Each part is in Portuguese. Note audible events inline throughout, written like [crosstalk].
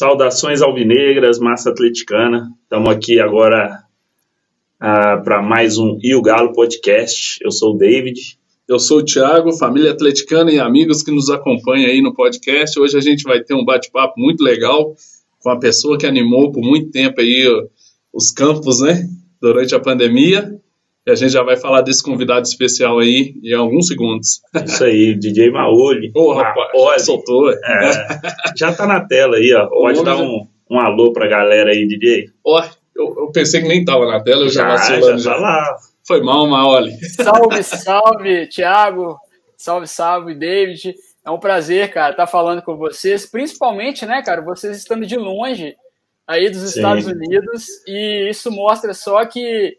Saudações alvinegras, massa atleticana. Estamos aqui agora uh, para mais um E o Galo podcast. Eu sou o David. Eu sou o Thiago, família atleticana e amigos que nos acompanham aí no podcast. Hoje a gente vai ter um bate-papo muito legal com a pessoa que animou por muito tempo aí os campos, né? Durante a pandemia. A gente já vai falar desse convidado especial aí em alguns segundos. Isso aí, DJ Maoli. Ô, oh, rapaz, soltou. É, já tá na tela aí, ó. Pode dar um, um alô pra galera aí, DJ. Ó, eu, eu, pensei que nem tava na tela, eu já, já vacilando. Já tá lá. Foi mal, Maoli. Salve, salve, Thiago. Salve, salve, David. É um prazer, cara, estar tá falando com vocês, principalmente, né, cara, vocês estando de longe aí dos Sim. Estados Unidos, e isso mostra só que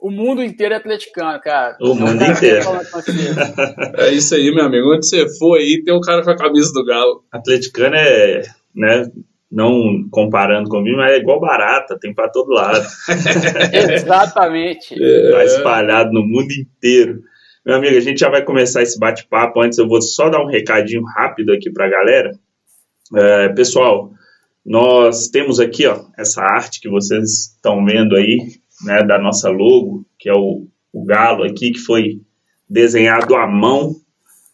o mundo inteiro é atleticano, cara. O mundo inteiro. [laughs] é isso aí, meu amigo. Onde você for aí, tem um cara com a camisa do Galo. Atleticano é, né, não comparando comigo, mas é igual barata, tem para todo lado. [laughs] Exatamente. É. Tá espalhado no mundo inteiro. Meu amigo, a gente já vai começar esse bate-papo. Antes, eu vou só dar um recadinho rápido aqui para a galera. É, pessoal, nós temos aqui ó, essa arte que vocês estão vendo aí, né, da nossa logo, que é o, o galo aqui, que foi desenhado à mão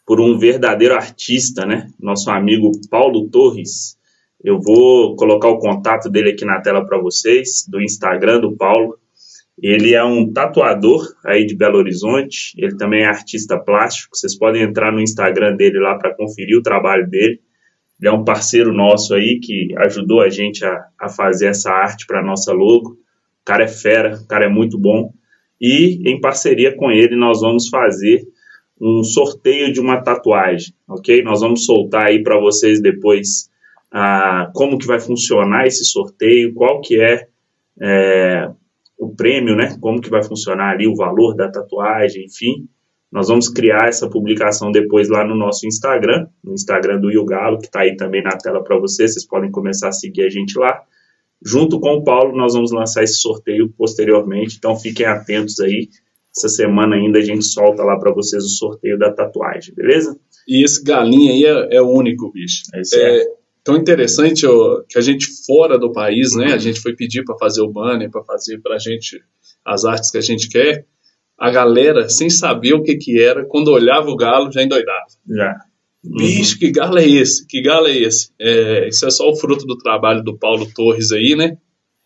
por um verdadeiro artista, né? Nosso amigo Paulo Torres. Eu vou colocar o contato dele aqui na tela para vocês, do Instagram do Paulo. Ele é um tatuador aí de Belo Horizonte, ele também é artista plástico. Vocês podem entrar no Instagram dele lá para conferir o trabalho dele. Ele é um parceiro nosso aí que ajudou a gente a, a fazer essa arte para nossa logo o cara é fera, o cara é muito bom. E em parceria com ele, nós vamos fazer um sorteio de uma tatuagem, ok? Nós vamos soltar aí para vocês depois ah, como que vai funcionar esse sorteio, qual que é, é, o prêmio, né? Como que vai funcionar ali o valor da tatuagem, enfim. Nós vamos criar essa publicação depois lá no nosso Instagram, no Instagram do Yugalo, que está aí também na tela para vocês. Vocês podem começar a seguir a gente lá. Junto com o Paulo, nós vamos lançar esse sorteio posteriormente, então fiquem atentos aí. Essa semana ainda a gente solta lá para vocês o sorteio da tatuagem, beleza? E esse galinho aí é, é único, bicho. Esse é, é tão interessante ó, que a gente fora do país, né? A gente foi pedir para fazer o banner, para fazer para a gente as artes que a gente quer. A galera, sem saber o que que era, quando olhava o galo, já endoidava. Já. Bicho, que galo é esse? Que galo é esse? É, isso é só o fruto do trabalho do Paulo Torres aí, né?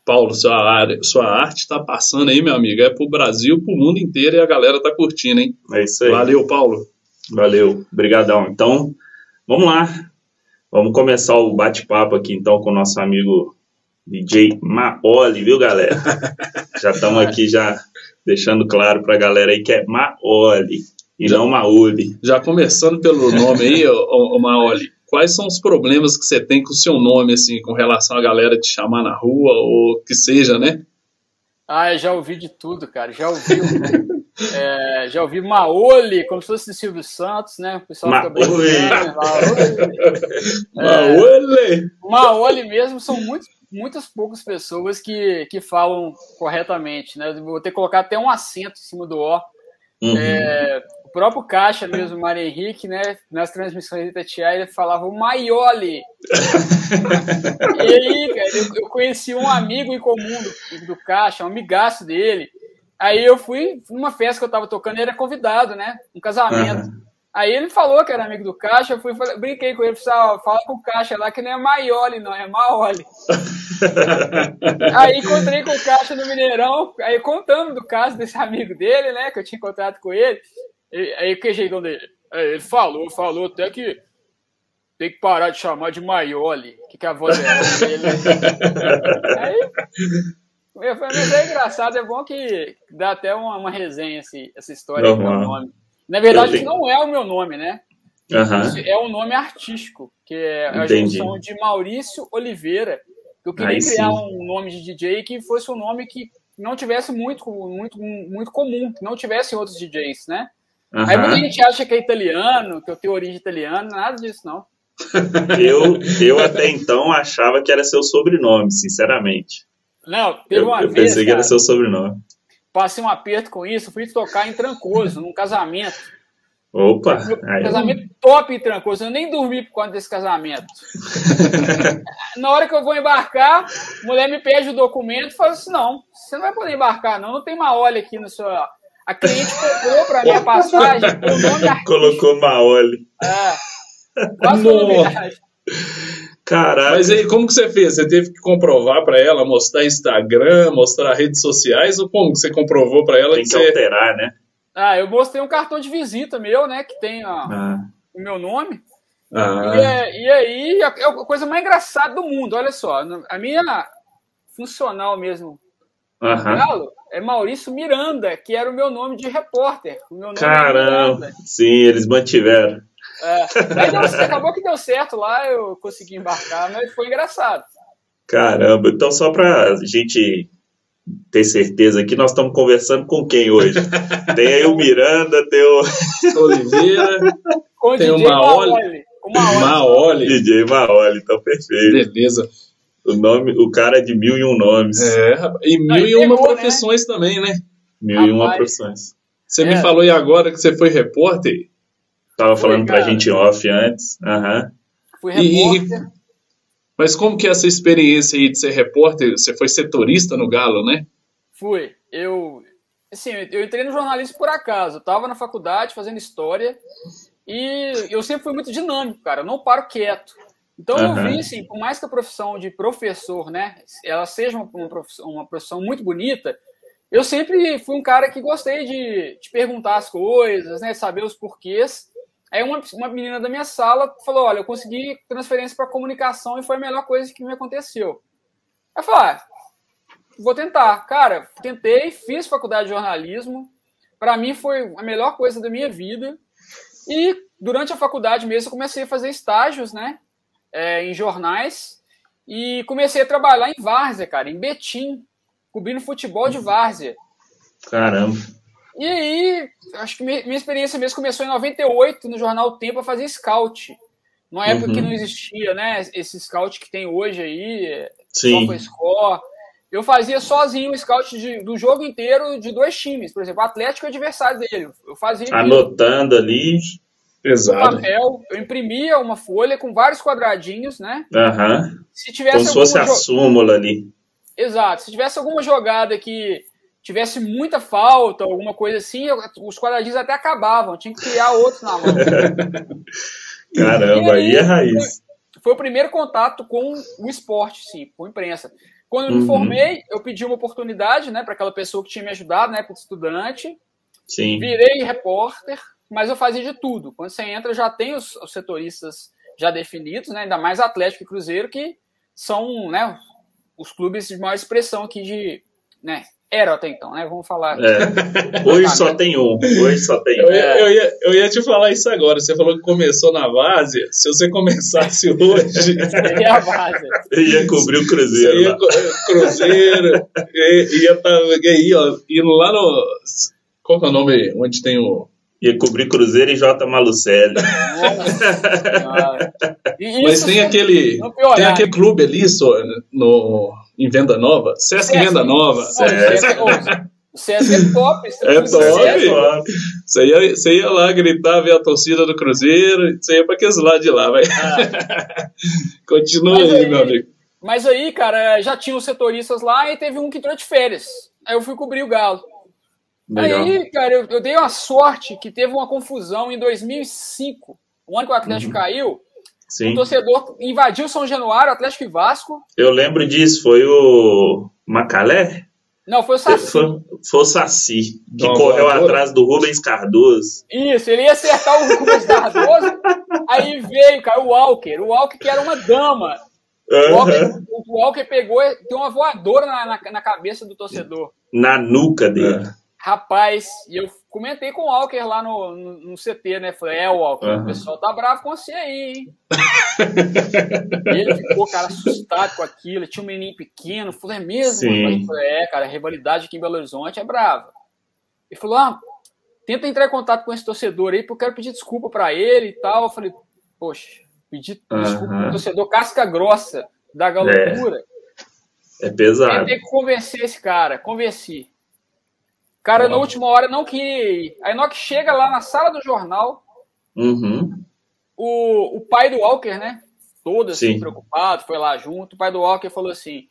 Paulo, sua, área, sua arte está passando aí, meu amigo. É pro Brasil, pro mundo inteiro e a galera tá curtindo, hein? É isso aí. Valeu, Paulo. Valeu, brigadão. Então, vamos lá. Vamos começar o bate-papo aqui, então, com o nosso amigo DJ Maoli, viu, galera? [laughs] já estamos aqui já deixando claro pra galera aí que é Maoli e não Maoli. Já começando pelo nome aí, o, o Maoli, quais são os problemas que você tem com o seu nome, assim, com relação a galera te chamar na rua, ou que seja, né? Ah, eu já ouvi de tudo, cara. Já ouvi, é, já ouvi Maoli, como se fosse Silvio Santos, né? O pessoal fica brincando. Maoli! É, Maoli mesmo são muitos muitas poucas pessoas que, que falam corretamente, né? Vou ter que colocar até um acento em cima do O. Uhum. É, o próprio Caixa mesmo, o Mário Henrique, né, nas transmissões de Itatiaia, ele falava o Maioli. [laughs] e aí, cara, eu, conheci um amigo em comum do, do Caixa, um amigaço dele. Aí eu fui numa festa que eu tava tocando, ele era convidado, né? Um casamento. Uhum. Aí ele falou que era amigo do Caixa, eu fui, brinquei com ele, falei, fala com o Caixa lá que não é Maioli, não, é Maoli. aí encontrei com o Caixa no Mineirão, aí contando do caso desse amigo dele, né, que eu tinha encontrado com ele. Aí o que jeitão dele? Ele falou, falou até que tem que parar de chamar de Maioli, que, que a voz é dele. Aí, mas é engraçado, é bom que dá até uma, uma resenha esse, essa história do meu nome. Na verdade, não é o meu nome, né? Uhum. É um nome artístico, que é a Entendi. junção de Maurício Oliveira. Eu queria Aí criar sim. um nome de DJ que fosse um nome que não tivesse muito, muito, muito comum, que não tivesse outros DJs, né? Uhum. Aí muita gente acha que é italiano, que eu tenho origem italiana, nada disso, não. [laughs] eu, eu até então achava que era seu sobrenome, sinceramente. Não, teve uma eu, vez. Eu pensei cara, que era seu sobrenome. Passei um aperto com isso, fui tocar em Trancoso, num casamento. Opa! Aí casamento eu... top e tranquilo. Eu nem dormi por conta desse casamento. [laughs] Na hora que eu vou embarcar, a mulher me pede o documento e fala assim: não, você não vai poder embarcar, não. Não tem uma olha aqui no seu. A cliente comprou para mim a passagem. [laughs] O nome Colocou Maoli. É. Quase Caralho. Mas aí, como que você fez? Você teve que comprovar para ela, mostrar Instagram, mostrar redes sociais, ou como que você comprovou para ela tem que, que você... alterar, né? Ah, eu mostrei um cartão de visita meu, né? Que tem ó, ah. o meu nome. Ah. E, é, e, aí, é a coisa mais engraçada do mundo, olha só. A minha funcional mesmo, uhum. Galo, é Maurício Miranda, que era o meu nome de repórter. O meu nome é Caramba, sim, eles mantiveram. É, aí deu, acabou que deu certo lá, eu consegui embarcar, mas foi engraçado. Caramba, então só pra gente ter certeza que nós estamos conversando com quem hoje? [laughs] tem aí o Miranda, tem o Oliveira, com tem o Maoli. Maoli. DJ Maoli, então perfeito. Beleza. O, nome, o cara é de mil e um nomes. É, e mil e uma pegou, né? profissões né? também, né? Mil rapaz, e uma profissões. Você é. me falou e agora que você foi repórter? Tava foi, falando cara. pra gente off antes. Uhum. Fui repórter. E, mas como que é essa experiência aí de ser repórter? Você foi setorista no Galo, né? Fui. Eu, assim, eu entrei no jornalismo por acaso. Eu tava na faculdade fazendo história e eu sempre fui muito dinâmico, cara. Eu não paro quieto. Então uhum. eu vi, assim, por mais que a profissão de professor, né, ela seja uma profissão, uma profissão muito bonita, eu sempre fui um cara que gostei de, de perguntar as coisas, né, saber os porquês. Aí uma, uma menina da minha sala falou: Olha, eu consegui transferência para comunicação e foi a melhor coisa que me aconteceu. Eu falei: ah, Vou tentar. Cara, tentei, fiz faculdade de jornalismo. Para mim foi a melhor coisa da minha vida. E durante a faculdade mesmo eu comecei a fazer estágios, né? É, em jornais. E comecei a trabalhar em Várzea, cara, em Betim, cobrindo futebol de Várzea. Caramba. E aí, acho que minha experiência mesmo começou em 98 no jornal Tempo a fazer scout. Numa época uhum. que não existia, né? Esse scout que tem hoje aí, Sim. score. Eu fazia sozinho o scout de, do jogo inteiro de dois times. Por exemplo, o Atlético é adversário dele. Eu fazia. Anotando ali. Pesado. papel, eu imprimia uma folha com vários quadradinhos, né? Uhum. Se tivesse Como se fosse a súmula ali. Exato. Se tivesse alguma jogada que tivesse muita falta, alguma coisa assim, os quadradinhos até acabavam, tinha que criar outros na mão. [laughs] Caramba, aí, aí é raiz. Foi, foi, o primeiro contato com o esporte, sim, com a imprensa. Quando eu me uhum. formei, eu pedi uma oportunidade, né, para aquela pessoa que tinha me ajudado, né, para estudante. Sim. Virei repórter, mas eu fazia de tudo. Quando você entra, já tem os, os setoristas já definidos, né, ainda mais Atlético e Cruzeiro, que são, né, os clubes de maior expressão aqui de, né, era até então, né? Vamos falar. É. [laughs] Hoje só tem um. Hoje só tem um. Eu ia, eu, ia, eu ia te falar isso agora. Você falou que começou na base. Se você começasse [laughs] hoje. Seria a base. ia cobrir o Cruzeiro. Ia, Cruzeiro. ia estar tá, aí, ó, indo lá no. Qual que é o nome onde tem o. Ia cobrir Cruzeiro e J. Malucelli. [laughs] Mas tem aquele. Tem aquele clube ali só, no em Venda Nova? Sesc, Sesc. Venda Nova. Sesc. O Sesc é top. É top. Você ia, você ia lá gritar, ver a torcida do Cruzeiro, você ia para aqueles lados de lá, vai. Ah. [laughs] Continua aí, aí, meu amigo. Mas aí, cara, já tinha os setoristas lá e teve um que entrou de férias. Aí eu fui cobrir o Galo. Legal. Aí, cara, eu, eu, dei uma sorte que teve uma confusão em 2005, o ano que o Atlético uhum. caiu. Sim. O torcedor invadiu São Januário, Atlético e Vasco. Eu lembro disso, foi o Macalé? Não, foi o Saci. Foi, foi o Saci, que Não, correu atrás do Rubens Cardoso. Isso, ele ia acertar o Rubens Cardoso, [laughs] aí veio, cara, o Walker. O Walker que era uma dama. Uhum. O, Walker, o Walker pegou, deu uma voadora na, na, na, cabeça do torcedor. Na nuca dele. Rapaz, e eu comentei com o Walker lá no, no, no CT, né? Falei, é, Walker, uhum. o pessoal tá bravo com você aí, hein? [laughs] ele ficou, cara, assustado com aquilo. Tinha um menino pequeno. Falei, é mesmo? Sim. Falei, é, cara, a rivalidade aqui em Belo Horizonte é brava. Ele falou, ah, tenta entrar em contato com esse torcedor aí, porque eu quero pedir desculpa para ele e tal. Eu falei, poxa, pedir uhum. desculpa pro torcedor casca grossa da galera. É, é pesado. Que convencer esse cara, convenci. Cara, na última hora, não queria ir. Aí, hora que chega lá na sala do jornal, uhum. o, o pai do Walker, né? Todo assim, Sim. preocupado, foi lá junto. O pai do Walker falou assim: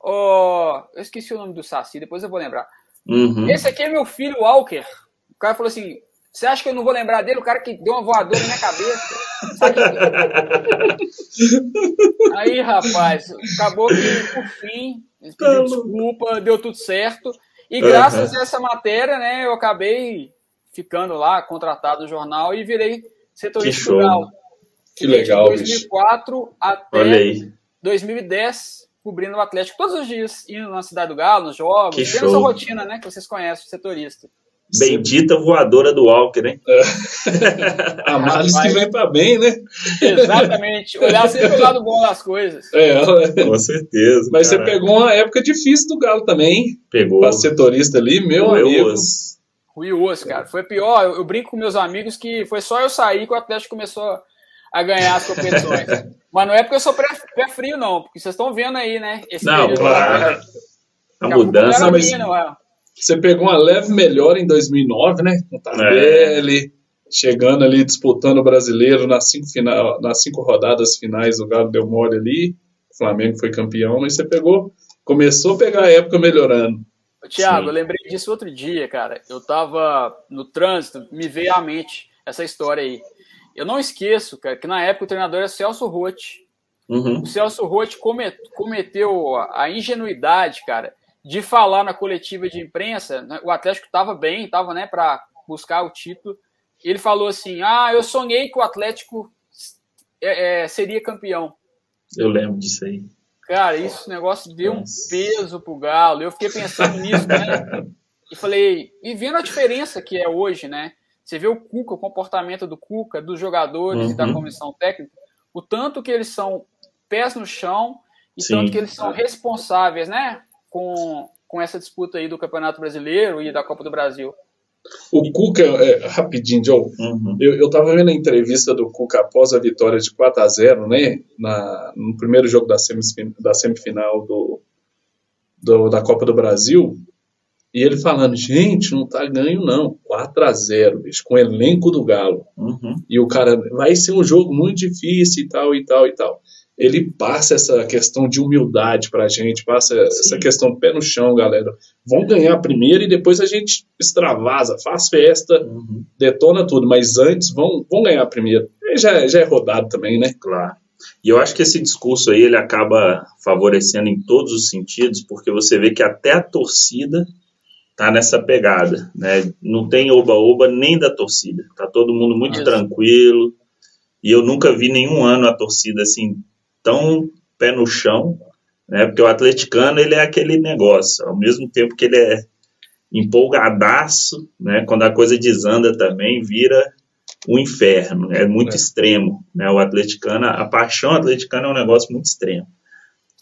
Ó, oh, eu esqueci o nome do Saci, depois eu vou lembrar. Uhum. Esse aqui é meu filho Walker. O cara falou assim: Você acha que eu não vou lembrar dele? O cara que deu uma voadora na minha cabeça. [laughs] Aí, rapaz, acabou que, por fim, desculpa, deu tudo certo. E graças uhum. a essa matéria, né, eu acabei ficando lá, contratado no jornal e virei setorista rural. Que legal, De 2004 bicho. até 2010, cobrindo o Atlético todos os dias, indo na Cidade do Galo, nos jogos, que tendo essa rotina, né, que vocês conhecem, setorista. Bendita voadora do Walker, hein? É. [laughs] A males que vem para bem, né? Exatamente. Olhar sempre o lado bom das coisas. É, com certeza. Mas você pegou uma época difícil do Galo também, hein? Pegou. Para setorista ali, meu Rui amigo. Osso. Rui Osso, cara. Foi pior. Eu, eu, brinco com meus amigos que foi só eu sair que o Atlético começou a ganhar as competições. [laughs] Mas não é porque eu sou pé, frio, não. Porque vocês estão vendo aí, né? Esse não, claro. A mudança, mas... Minha, não é? Você pegou uma leve melhor em 2009, né? Com o Tardelli, é. chegando ali, disputando o brasileiro nas cinco, final, nas cinco rodadas finais, o Galo deu mole ali, o Flamengo foi campeão, mas você pegou, começou a pegar a época melhorando. Tiago, eu lembrei disso outro dia, cara. Eu tava no trânsito, me veio à mente essa história aí. Eu não esqueço, cara, que na época o treinador era Celso Rotti. Uhum. O Celso Rotti cometeu a ingenuidade, cara, de falar na coletiva de imprensa, né, o Atlético estava bem, estava né, para buscar o título. Ele falou assim: Ah, eu sonhei que o Atlético é, é, seria campeão. Eu lembro disso aí. Cara, isso negócio deu Nossa. um peso pro Galo. Eu fiquei pensando [laughs] nisso, né? E falei, e vendo a diferença que é hoje, né? Você vê o Cuca, o comportamento do Cuca, dos jogadores uhum. e da uhum. comissão técnica, o tanto que eles são pés no chão e Sim. tanto que eles são responsáveis, né? Com, com essa disputa aí do Campeonato Brasileiro e da Copa do Brasil. O Cuca, é, rapidinho, Joe, uhum. eu, eu tava vendo a entrevista do Cuca após a vitória de 4 a 0 né, na, no primeiro jogo da, semifinal, da semifinal do, do, da Copa do Brasil, e ele falando, gente, não tá ganho não, 4 a 0 bicho, com o elenco do Galo. Uhum. E o cara, vai ser um jogo muito difícil e tal, e tal, e tal ele passa essa questão de humildade pra gente, passa Sim. essa questão pé no chão, galera. Vão ganhar primeiro e depois a gente extravasa, faz festa, uhum. detona tudo, mas antes vão, vão ganhar primeiro. E já, já é rodado também, né? Claro. E eu acho que esse discurso aí ele acaba favorecendo em todos os sentidos, porque você vê que até a torcida tá nessa pegada, né? Não tem oba-oba nem da torcida. Tá todo mundo muito tranquilo. E eu nunca vi nenhum ano a torcida assim tão pé no chão, né? Porque o atleticano ele é aquele negócio, ao mesmo tempo que ele é empolgadaço, né? Quando a coisa desanda também vira um inferno, é muito é. extremo, né? O atleticano, a paixão atleticana é um negócio muito extremo.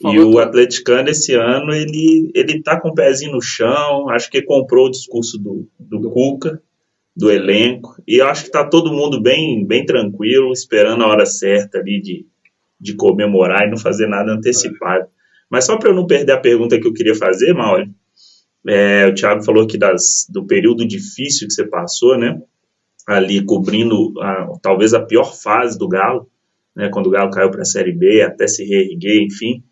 e o atleticano esse ano ele ele tá com o pezinho no chão, acho que comprou o discurso do, do Cuca, do elenco, e acho que tá todo mundo bem bem tranquilo, esperando a hora certa ali de de comemorar e não fazer nada antecipado. Mas só para eu não perder a pergunta que eu queria fazer, Mauro, é, o Thiago falou aqui das, do período difícil que você passou, né? Ali cobrindo a, talvez a pior fase do Galo, né? Quando o Galo caiu para a Série B, até se reerguer, enfim.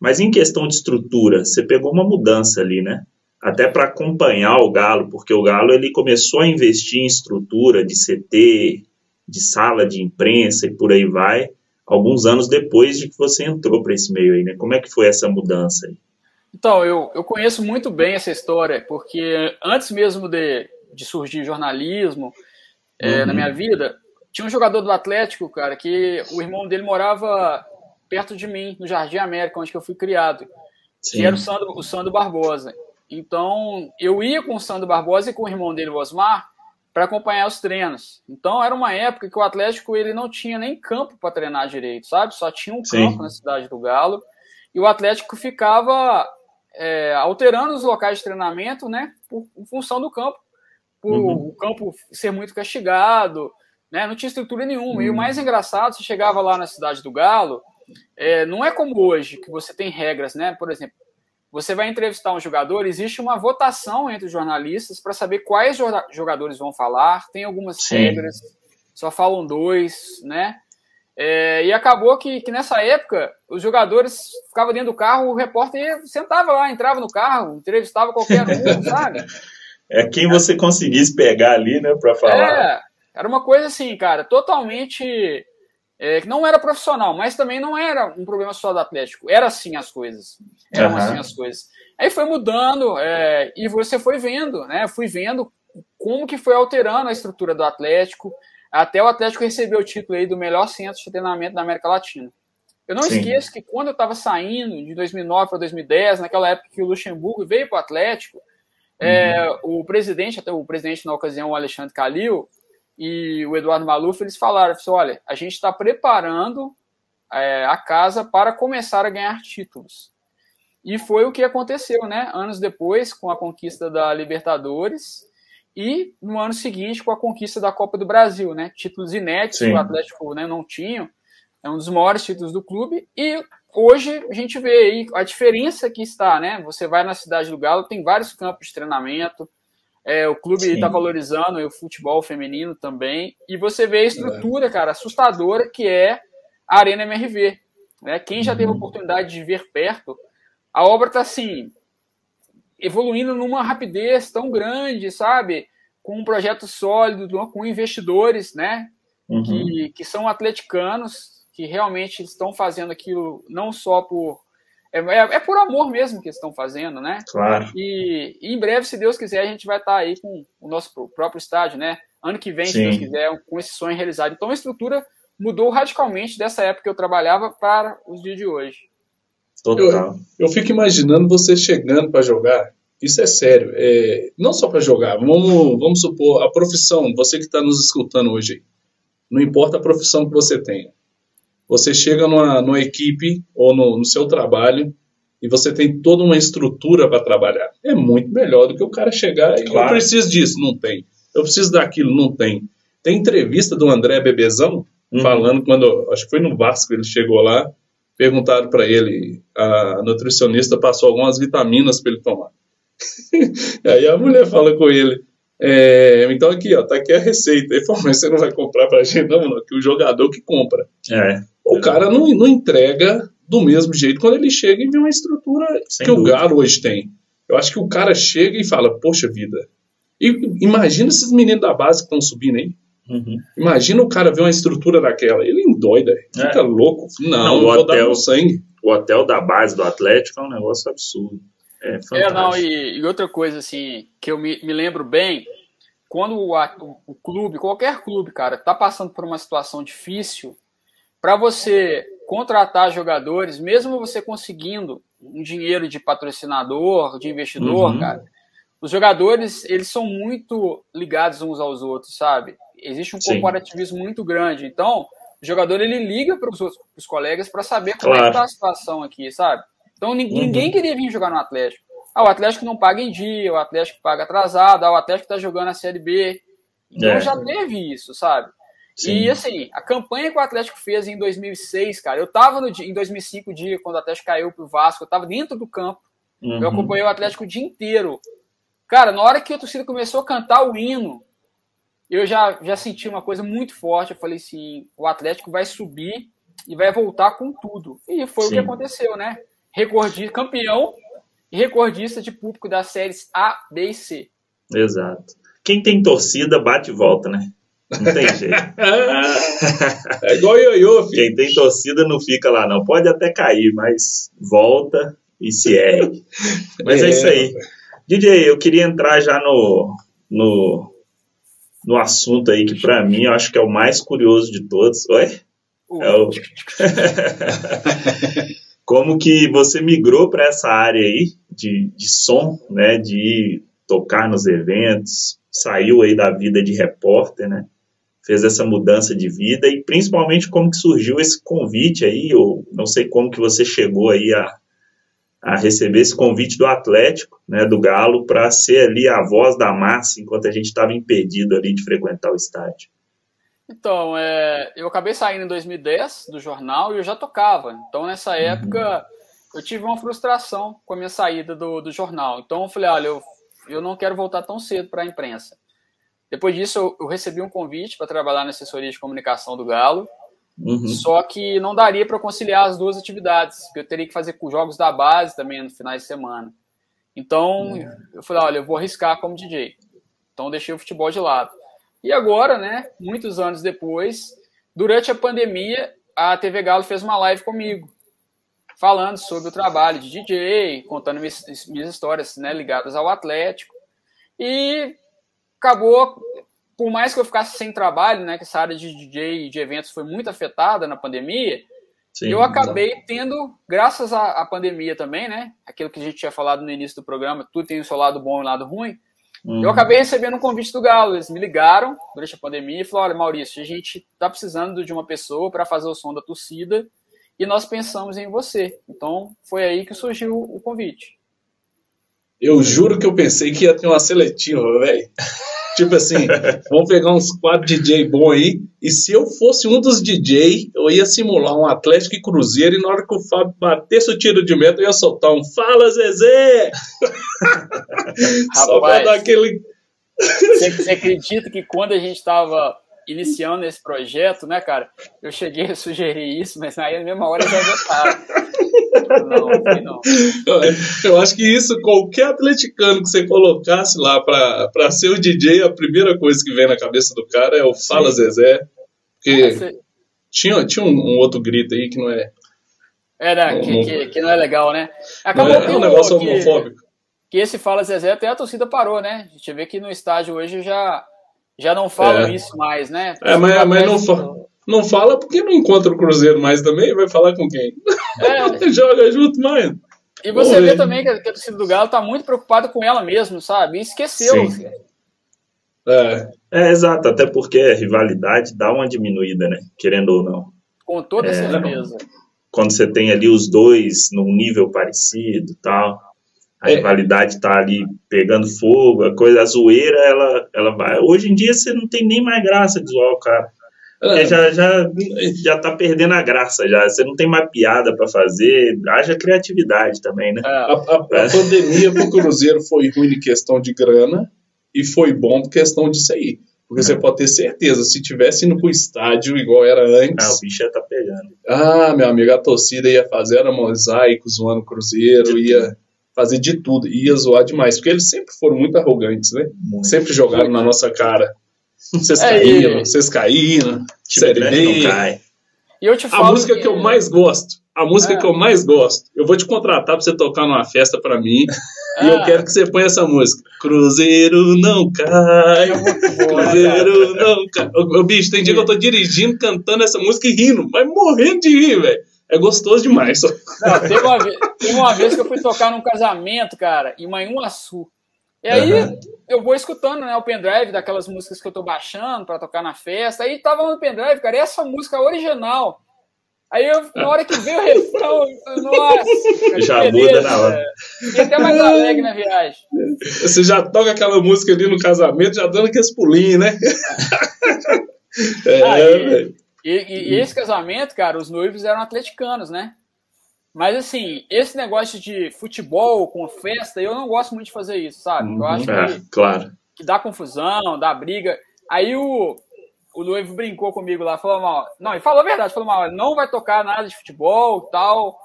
Mas em questão de estrutura, você pegou uma mudança ali, né? Até para acompanhar o Galo, porque o Galo ele começou a investir em estrutura de CT, de sala de imprensa e por aí vai alguns anos depois de que você entrou para esse meio aí, né? Como é que foi essa mudança aí? Então, eu, eu conheço muito bem essa história, porque antes mesmo de, de surgir jornalismo é, uhum. na minha vida, tinha um jogador do Atlético, cara, que o irmão dele morava perto de mim, no Jardim América, onde eu fui criado, Sim. que era o Sandro, o Sandro Barbosa. Então, eu ia com o Sandro Barbosa e com o irmão dele, o Osmar, para acompanhar os treinos. Então era uma época que o Atlético ele não tinha nem campo para treinar direito, sabe? Só tinha um Sim. campo na cidade do Galo e o Atlético ficava é, alterando os locais de treinamento, né? Por, função do campo, por uhum. o campo ser muito castigado, né? Não tinha estrutura nenhuma. Uhum. E o uhum. mais engraçado, você chegava lá na cidade do Galo, é, não é como hoje que você tem regras, né? Por exemplo, você vai entrevistar um jogador, existe uma votação entre os jornalistas para saber quais jogadores vão falar, tem algumas Sim. regras, só falam dois, né? É, e acabou que, que, nessa época os jogadores ficavam dentro do carro, o repórter sentava lá, entrava no carro, entrevistava qualquer um, [laughs] sabe? É quem você conseguisse pegar ali, né, para falar. É, era uma coisa assim, cara, totalmente é, que não era profissional, mas também não era um problema só do Atlético. Era assim as coisas. Eram uhum. assim as coisas. Aí foi mudando é, e você foi vendo, né? Fui vendo como que foi alterando a estrutura do Atlético até o Atlético receber o título aí do melhor centro de treinamento da América Latina. Eu não Sim. esqueço que quando eu estava saindo de 2009 para 2010, naquela época que o Luxemburgo veio para o Atlético, é, uhum. é, o presidente, até o presidente na ocasião, o Alexandre Calil, e o Eduardo Maluf, eles falaram, assim, olha, a gente está preparando é, a casa para começar a ganhar títulos. E foi o que aconteceu, né? Anos depois, com a conquista da Libertadores e no ano seguinte com a conquista da Copa do Brasil, né? Títulos inéditos que o Atlético né, não tinha. É um dos maiores títulos do clube. E hoje a gente vê aí a diferença que está, né? Você vai na cidade do Galo, tem vários campos de treinamento, é, o clube está valorizando o futebol feminino também. E você vê a estrutura, é. cara, assustadora que é a Arena MRV. Né? Quem já uhum. teve a oportunidade de ver perto, a obra está assim, evoluindo numa rapidez tão grande, sabe? Com um projeto sólido, com investidores, né? Uhum. Que, que são atleticanos, que realmente estão fazendo aquilo não só por é, é, é, por amor mesmo que estão fazendo, né? Claro. E, e, em breve, se Deus quiser, a gente vai estar aí com o nosso próprio estádio, né? Ano que vem, Sim. se Deus quiser, com esse sonho realizado. Então a estrutura mudou radicalmente dessa época que eu trabalhava para os dias de hoje. Total. Eu, eu fico imaginando você chegando para jogar. Isso é sério. É, não só para jogar. Vamos, vamos supor, a profissão, você que está nos escutando hoje. Não importa a profissão que você tenha você chega numa, numa equipe ou no, no seu trabalho e você tem toda uma estrutura para trabalhar. É muito melhor do que o cara chegar e claro. eu preciso disso, não tem. Eu preciso daquilo, não tem. Tem entrevista do André Bebezão uhum. falando quando acho que foi no Vasco ele chegou lá, perguntaram para ele, a nutricionista passou algumas vitaminas para ele tomar. [laughs] Aí a mulher fala com ele, é, então aqui, ó, tá aqui a receita. Ele falou, mas você não vai comprar pra gente, não, não, que o jogador que compra. É. O cara não, não entrega do mesmo jeito quando ele chega e vê uma estrutura Sem que dúvida. o Galo hoje tem. Eu acho que o cara chega e fala, poxa vida. E imagina esses meninos da base que estão subindo aí. Uhum. Imagina o cara ver uma estrutura daquela. Ele endoida, é. fica louco. Não, não o hotel, dar sangue. O hotel da base do Atlético é um negócio absurdo. É, é não, e, e, outra coisa, assim, que eu me, me lembro bem, quando o, o, o, clube, qualquer clube, cara, tá passando por uma situação difícil, para você contratar jogadores, mesmo você conseguindo um dinheiro de patrocinador, de investidor, uhum. cara, os jogadores, eles são muito ligados uns aos outros, sabe? Existe um Sim. corporativismo muito grande. Então, o jogador, ele liga para os colegas para saber como claro. é que tá a situação aqui, sabe? Então ninguém uhum. queria vir jogar no Atlético. Ah, o Atlético não paga em dia, o Atlético paga atrasado, ah, o Atlético tá jogando a Série B. Então é. já teve isso, sabe? Sim. E assim, a campanha que o Atlético fez em 2006, cara, eu tava no, em 2005, dia quando o Atlético caiu pro Vasco, eu tava dentro do campo, uhum. eu acompanhei o Atlético o dia inteiro. Cara, na hora que a torcida começou a cantar o hino, eu já, já senti uma coisa muito forte. Eu falei assim: o Atlético vai subir e vai voltar com tudo. E foi Sim. o que aconteceu, né? recordista, campeão e recordista de público das séries A, B e C. Exato. Quem tem torcida bate e volta, né? Não tem jeito. [laughs] é igual ioiô, filho. Quem tem torcida não fica lá, não. Pode até cair, mas volta e se ergue. Mas é, é isso aí. DJ, eu queria entrar já no, no, no assunto aí que para mim eu acho que é o mais curioso de todos. Oi? Uh. É o... [laughs] como que você migrou para essa área aí de, de som, né, de tocar nos eventos, saiu aí da vida de repórter, né, fez essa mudança de vida e principalmente como que surgiu esse convite aí, ou não sei como que você chegou aí a, a receber esse convite do Atlético, né, do Galo, para ser ali a voz da massa enquanto a gente estava impedido ali de frequentar o estádio. Então, é, eu acabei saindo em 2010 do jornal e eu já tocava. Então, nessa uhum. época, eu tive uma frustração com a minha saída do, do jornal. Então eu falei, olha, eu, eu não quero voltar tão cedo para a imprensa. Depois disso, eu, eu recebi um convite para trabalhar na assessoria de comunicação do Galo. Uhum. Só que não daria para conciliar as duas atividades, porque eu teria que fazer com jogos da base também no final de semana. Então, uhum. eu falei, olha, eu vou arriscar como DJ. Então, deixei o futebol de lado. E agora, né, muitos anos depois, durante a pandemia, a TV Galo fez uma live comigo, falando sobre o trabalho de DJ, contando minhas, minhas histórias né, ligadas ao Atlético. E acabou, por mais que eu ficasse sem trabalho, né, que essa área de DJ e de eventos foi muito afetada na pandemia, Sim, eu acabei exatamente. tendo, graças à, à, pandemia também, né, aquilo que a gente tinha falado no início do programa, tudo tem o seu lado bom e o lado ruim, uhum. eu acabei recebendo um convite do Galo, eles me ligaram durante a pandemia e falaram, olha, Maurício, a gente está precisando de uma pessoa para fazer o som da torcida e nós pensamos em você. Então, foi aí que surgiu o convite. Eu juro que eu pensei que ia ter uma seletiva, velho. [laughs] Tipo assim, vamos pegar uns quatro DJ bom aí. E se eu fosse um dos DJ, eu ia simular um Atlético e Cruzeiro. E na hora que o Fábio batesse o tiro de meta, eu ia soltar um Fala Zezé! [laughs] Só pra dar aquele. Você, você acredita que quando a gente estava iniciando esse projeto, né, cara? Eu cheguei a sugerir isso, mas aí na mesma hora já estava. Não, não. Eu acho que isso, qualquer atleticano que você colocasse lá para ser o DJ, a primeira coisa que vem na cabeça do cara é o Fala Sim. Zezé. Porque ah, você... tinha, tinha um, um, outro grito aí que não é. É, né, não, que, não... Que, que, não é legal, né? Acabou é, é um negócio que, homofóbico. Que esse Fala Zezé até a torcida parou, né? A gente vê que no estádio hoje já, já não falam é. isso mais, né? É, mas, mas não, fa não fala porque não encontra o Cruzeiro mais também, vai falar com quem? É. [laughs] Joga junto mais. E você vê também que a, que a torcida do Galo tá muito preocupada com ela mesmo, sabe? E esqueceu. Sim. É. é, exato, até porque a rivalidade dá uma diminuída, né? Querendo ou não. Com toda é, certeza. Quando você tem ali os dois num nível parecido tal, a é. rivalidade tá ali pegando fogo, a coisa, a zoeira, ela, ela vai. Hoje em dia você não tem nem mais graça de zoar o cara. É. já, já, já tá perdendo a graça, já. Você não tem mais piada para fazer, haja criatividade também, né? É, a, a, a pandemia pro Cruzeiro foi ruim em questão de grana e foi bom por questão disso aí. Porque você é. pode ter certeza, se tivesse indo pro estádio igual era antes. Ah, o bicho ia tá pegando. Ah, meu amigo, a torcida ia fazer era mosaico zoando o Cruzeiro, ia fazer de tudo, ia zoar demais. Porque eles sempre foram muito arrogantes, né? Muito. Sempre jogaram na nossa cara. Vocês é, caíram, vocês caíram. Série B. Cai. E eu te falo a música que... que eu mais gosto, a música é. que eu mais gosto, eu vou te contratar pra você tocar numa festa pra mim. [laughs] E eu é. quero que você ponha essa música. Cruzeiro não cai. É Cruzeiro não cai. O, bicho, tem dia que eu tô dirigindo, cantando essa música e rindo, mas morrendo de rir, velho. É gostoso demais. Não, teve, uma vez, teve uma vez que eu fui tocar num casamento, cara, em Manhuaçu. E aí uhum. eu vou escutando né, o pendrive daquelas músicas que eu tô baixando para tocar na festa. Aí tava no pendrive, cara, essa música original. Aí eu, na hora que veio o refrão, nossa, já muda na hora. Fiquei até mais alegre na viagem. Você já toca aquela música ali no casamento, já dando aqueles pulinhos, né? é, ah, e, e, esse casamento, cara, os noivos eram atleticanos, né? Mas assim, esse negócio de futebol com festa, eu não gosto muito de fazer isso, sabe? Eu acho é, que, claro. que dá confusão, dá briga. Aí o, o noivo brincou comigo lá, falou mal. Não, ele falou a verdade, falou mal, não vai tocar nada de futebol tal.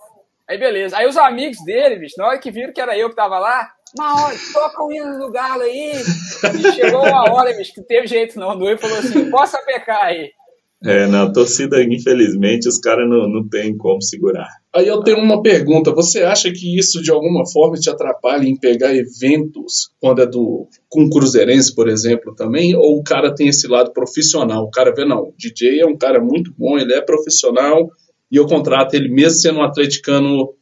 Aí beleza. Aí os amigos dele, bicho, na hora que viram que era eu que tava lá, mal, toca o hino do galo aí. E chegou uma hora, bicho, que teve jeito não. O noivo falou assim, possa pecar aí. É, na torcida, infelizmente, os caras não, não tem como segurar. Aí eu tenho uma pergunta. Você acha que isso de alguma forma te atrapalha em pegar eventos quando é do com cruzeirense, por exemplo, também? Ou o cara tem esse lado profissional? O cara vê, não, o DJ é um cara muito bom, ele é profissional e eu contrato ele mesmo sendo um atleticano,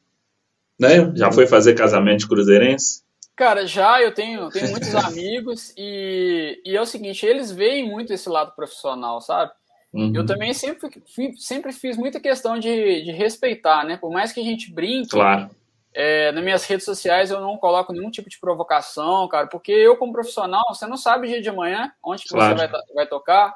né? Já foi fazer casamento de cruzeirense? Cara, já eu tenho, tenho muitos [laughs] amigos e, e é o seguinte, eles veem muito esse lado profissional, sabe? Uhum. Eu também sempre, sempre fiz muita questão de, de respeitar, né? Por mais que a gente brinque, claro. É, nas minhas redes sociais eu não coloco nenhum tipo de provocação, cara, porque eu, como profissional, você não sabe o dia de amanhã, onde claro. você vai, vai tocar,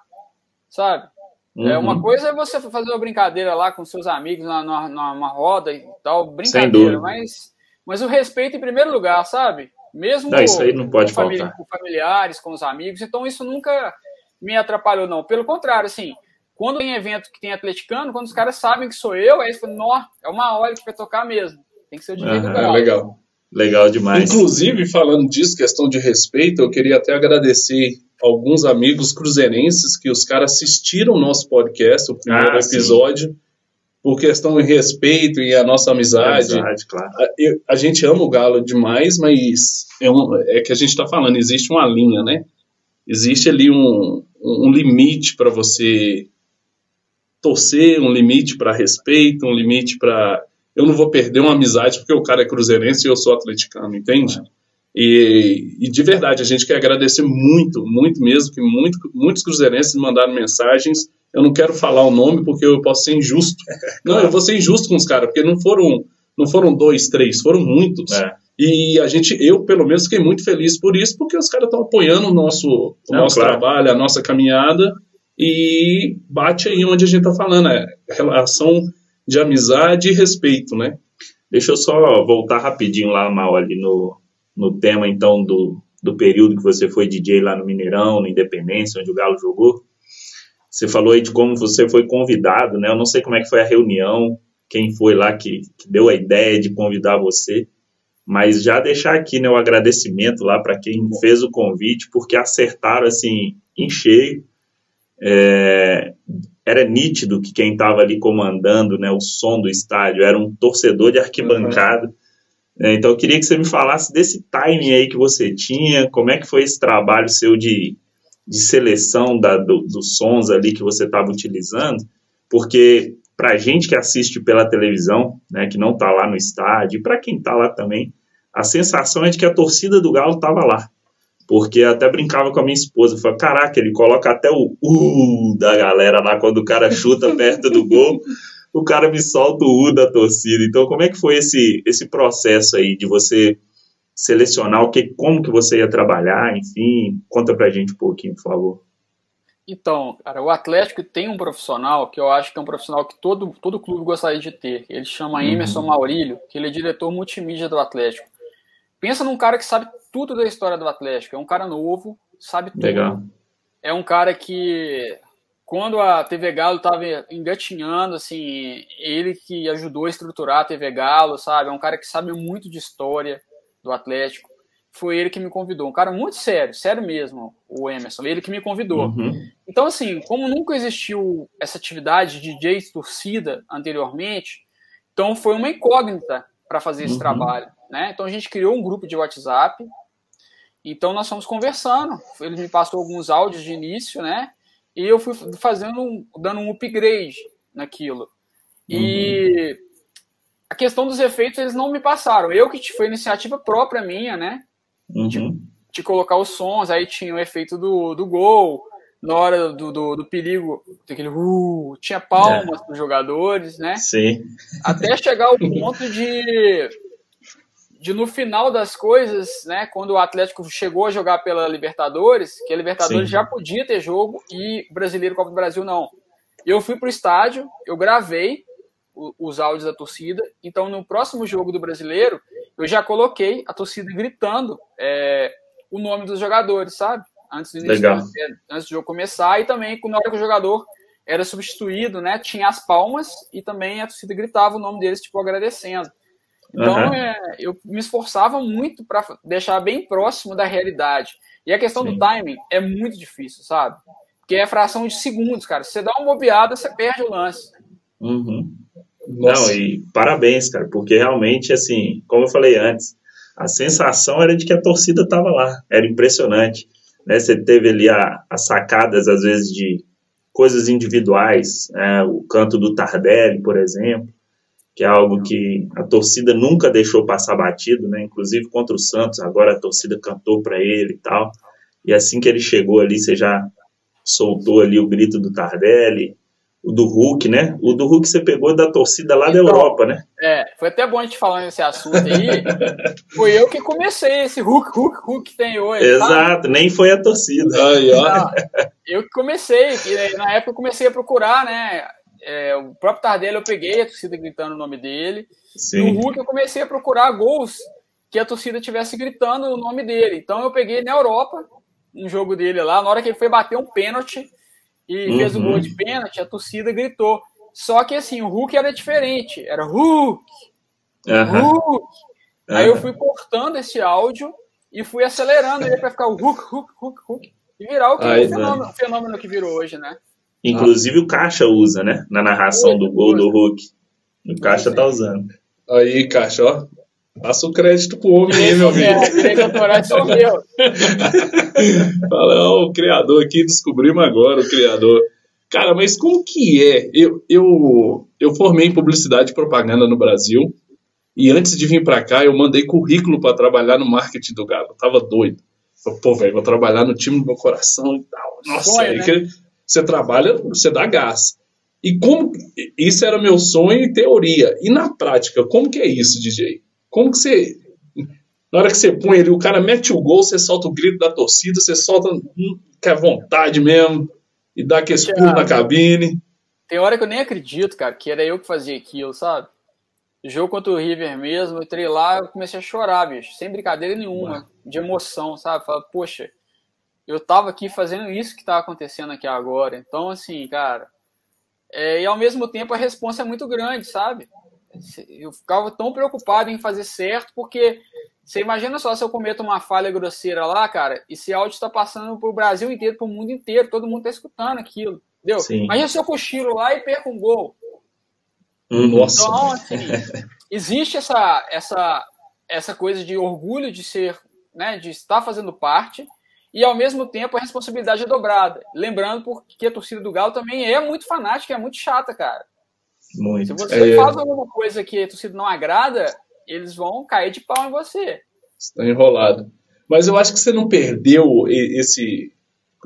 sabe? Uhum. É, uma coisa é você fazer uma brincadeira lá com seus amigos na, numa, numa roda e tal, brincadeira, mas, mas o respeito em primeiro lugar, sabe? Mesmo não, isso aí não pode com, família, com familiares, com os amigos, então isso nunca me atrapalhou, não. Pelo contrário, assim, quando tem evento que tem atleticano, quando os caras sabem que sou eu, aí eles falam, é uma hora que vai tocar mesmo. Tem que ser o direito uhum, do Legal. Legal demais. Inclusive, falando disso, questão de respeito, eu queria até agradecer alguns amigos cruzeirenses que os caras assistiram o nosso podcast, o primeiro ah, episódio, sim. por questão de respeito e a nossa amizade. amizade claro. a, a, gente ama o Galo demais, mas é, um, é que a gente está falando, existe uma linha, né? Existe ali um, um limite para você torcer, um limite para respeito, um limite para. Eu não vou perder uma amizade porque o cara é cruzeirense e eu sou atleticano, entende? E, e, de verdade, a gente quer agradecer muito, muito mesmo, que muito, muitos cruzeirenses mandaram mensagens. Eu não quero falar o nome porque eu posso ser injusto. [laughs] Não, eu vou ser injusto com os caras, porque não foram, não foram dois, três, foram muitos. É. E a gente, eu pelo menos, fiquei muito feliz por isso, porque os caras estão apoiando o nosso, o não, nosso claro. trabalho, a nossa caminhada. E bate aí onde a gente está falando, é relação de amizade e respeito, né? Deixa eu só voltar rapidinho lá, Mal, ali no, no tema, então, do, do período que você foi DJ lá no Mineirão, no Independência, onde o Galo jogou. Você falou aí de como você foi convidado, né? Eu não sei como é que foi a reunião, quem foi lá que, que deu a ideia de convidar você, mas já deixar aqui né, o agradecimento lá para quem fez o convite, porque acertaram assim em cheio. É, era nítido que quem estava ali comandando né, o som do estádio era um torcedor de arquibancada. Uhum. É, então eu queria que você me falasse desse timing aí que você tinha, como é que foi esse trabalho seu de, de seleção da, do, dos sons ali que você estava utilizando, porque para a gente que assiste pela televisão, né, que não está lá no estádio, e para quem está lá também, a sensação é de que a torcida do Galo estava lá porque até brincava com a minha esposa, falei, caraca, ele coloca até o uh da galera lá quando o cara chuta perto do gol, o cara me solta o uh da torcida. Então, como é que foi esse, esse processo aí de você selecionar o que, como que você ia trabalhar, enfim, conta pra gente um pouquinho, por favor. Então, cara, o Atlético tem um profissional que eu acho que é um profissional que todo, todo clube gostaria de ter. Ele chama uhum. Emerson Maurílio, que ele é diretor multimídia do Atlético. Pensa num cara que sabe tudo da história do Atlético. É um cara novo, sabe tudo. Legal. É um cara que, quando a TV Galo estava engatinhando, assim, ele que ajudou a estruturar a TV Galo, sabe? É um cara que sabe muito de história do Atlético. Foi ele que me convidou. Um cara muito sério, sério mesmo, o Emerson. Ele que me convidou. Uhum. Então, assim, como nunca existiu essa atividade de DJ torcida anteriormente, então foi uma incógnita para fazer esse uhum. trabalho. Né? Então a gente criou um grupo de WhatsApp. Então nós fomos conversando. Ele me passou alguns áudios de início, né? E eu fui fazendo, dando um upgrade naquilo. E uhum. a questão dos efeitos eles não me passaram. Eu que foi iniciativa própria minha, né? Uhum. De, de, colocar os sons. Aí tinha o efeito do, do gol. Na hora do, do, do perigo, aquele, uh, tinha palmas é. para os jogadores, né? Sim. Até chegar ao ponto de [laughs] de no final das coisas, né, quando o Atlético chegou a jogar pela Libertadores, que a Libertadores Sim. já podia ter jogo e o Brasileiro Copa do Brasil não. Eu fui pro estádio, eu gravei os áudios da torcida, então no próximo jogo do Brasileiro eu já coloquei a torcida gritando é, o nome dos jogadores, sabe? Antes do, início, antes do jogo começar e também na hora que o jogador era substituído, né, tinha as palmas e também a torcida gritava o nome deles, tipo, agradecendo. Então, uhum. é, eu me esforçava muito para deixar bem próximo da realidade. E a questão Sim. do timing é muito difícil, sabe? Porque é fração de segundos, cara. Se você dá uma bobeada, você perde o lance. Uhum. Não, e parabéns, cara, porque realmente, assim, como eu falei antes, a sensação era de que a torcida estava lá. Era impressionante. Né? Você teve ali a, as sacadas, às vezes, de coisas individuais, né? o canto do Tardelli, por exemplo que é algo que a torcida nunca deixou passar batido, né? Inclusive contra o Santos, agora a torcida cantou para ele e tal. E assim que ele chegou ali, você já soltou ali o grito do Tardelli, o do Hulk, né? O do Hulk você pegou da torcida lá então, da Europa, né? É, foi até bom a gente falar nesse assunto aí. [laughs] foi eu que comecei esse Hulk, Hulk, Hulk que tem hoje. Exato, nem foi a torcida. Aí, ó. Eu que comecei, que, na época eu comecei a procurar, né? É, o próprio Tardelli eu peguei a torcida gritando o nome dele. Sim. E o Hulk eu comecei a procurar gols que a torcida tivesse gritando o nome dele. Então eu peguei na Europa um jogo dele lá, na hora que ele foi bater um pênalti e uhum. fez o gol de pênalti, a torcida gritou. Só que assim, o Hulk era diferente, era Hulk, uhum. Hulk. Uhum. Aí eu fui cortando esse áudio e fui acelerando ele para ficar o Hulk, Hulk, Hulk, Hulk. E virar o, que, o fenômeno, fenômeno, que virou hoje, né? Inclusive ah. o Caixa usa, né? Na narração do gol do Hulk. O Caixa tá usando. Aí, Caixa, ó. Passa o crédito pro homem aí, meu amigo. [laughs] [laughs] Fala, o criador aqui, descobrimos agora o criador. Cara, mas como que é? Eu, eu, eu formei em publicidade e propaganda no Brasil. E antes de vir para cá, eu mandei currículo para trabalhar no marketing do Galo. Eu tava doido. Falei, Pô, velho, vou trabalhar no time do meu coração e tal. Nossa, aí né? Você trabalha, você dá gás. E como isso era meu sonho em teoria. E na prática, como que é isso, DJ? Como que você. Na hora que você põe ali, o cara mete o gol, você solta o grito da torcida, você solta hum, que é vontade mesmo, e dá aquele pulo na cabine. Tem hora que eu nem acredito, cara, que era eu que fazia aquilo, sabe? Jogo contra o River mesmo, eu entrei lá, eu comecei a chorar, bicho, sem brincadeira nenhuma, de emoção, sabe? Fala, poxa, eu tava aqui fazendo isso que tá acontecendo aqui agora. Então, assim, cara, é, e ao mesmo tempo a resposta é muito grande, sabe? eu ficava tão preocupado em fazer certo, porque você imagina só se eu cometo uma falha grosseira lá, cara, e esse áudio está passando pro Brasil inteiro, pro mundo inteiro, todo mundo está escutando aquilo, entendeu? Sim. Imagina se eu cochilo lá e perco um gol. Hum, nossa. Então, [laughs] assim, existe essa, essa, essa coisa de orgulho de ser, né, de estar fazendo parte, e ao mesmo tempo a responsabilidade é dobrada. Lembrando porque a torcida do Galo também é muito fanática, é muito chata, cara. Muito. Se você é... faz alguma coisa que a torcida não agrada, eles vão cair de pau em você. Está enrolado. Mas eu acho que você não perdeu esse,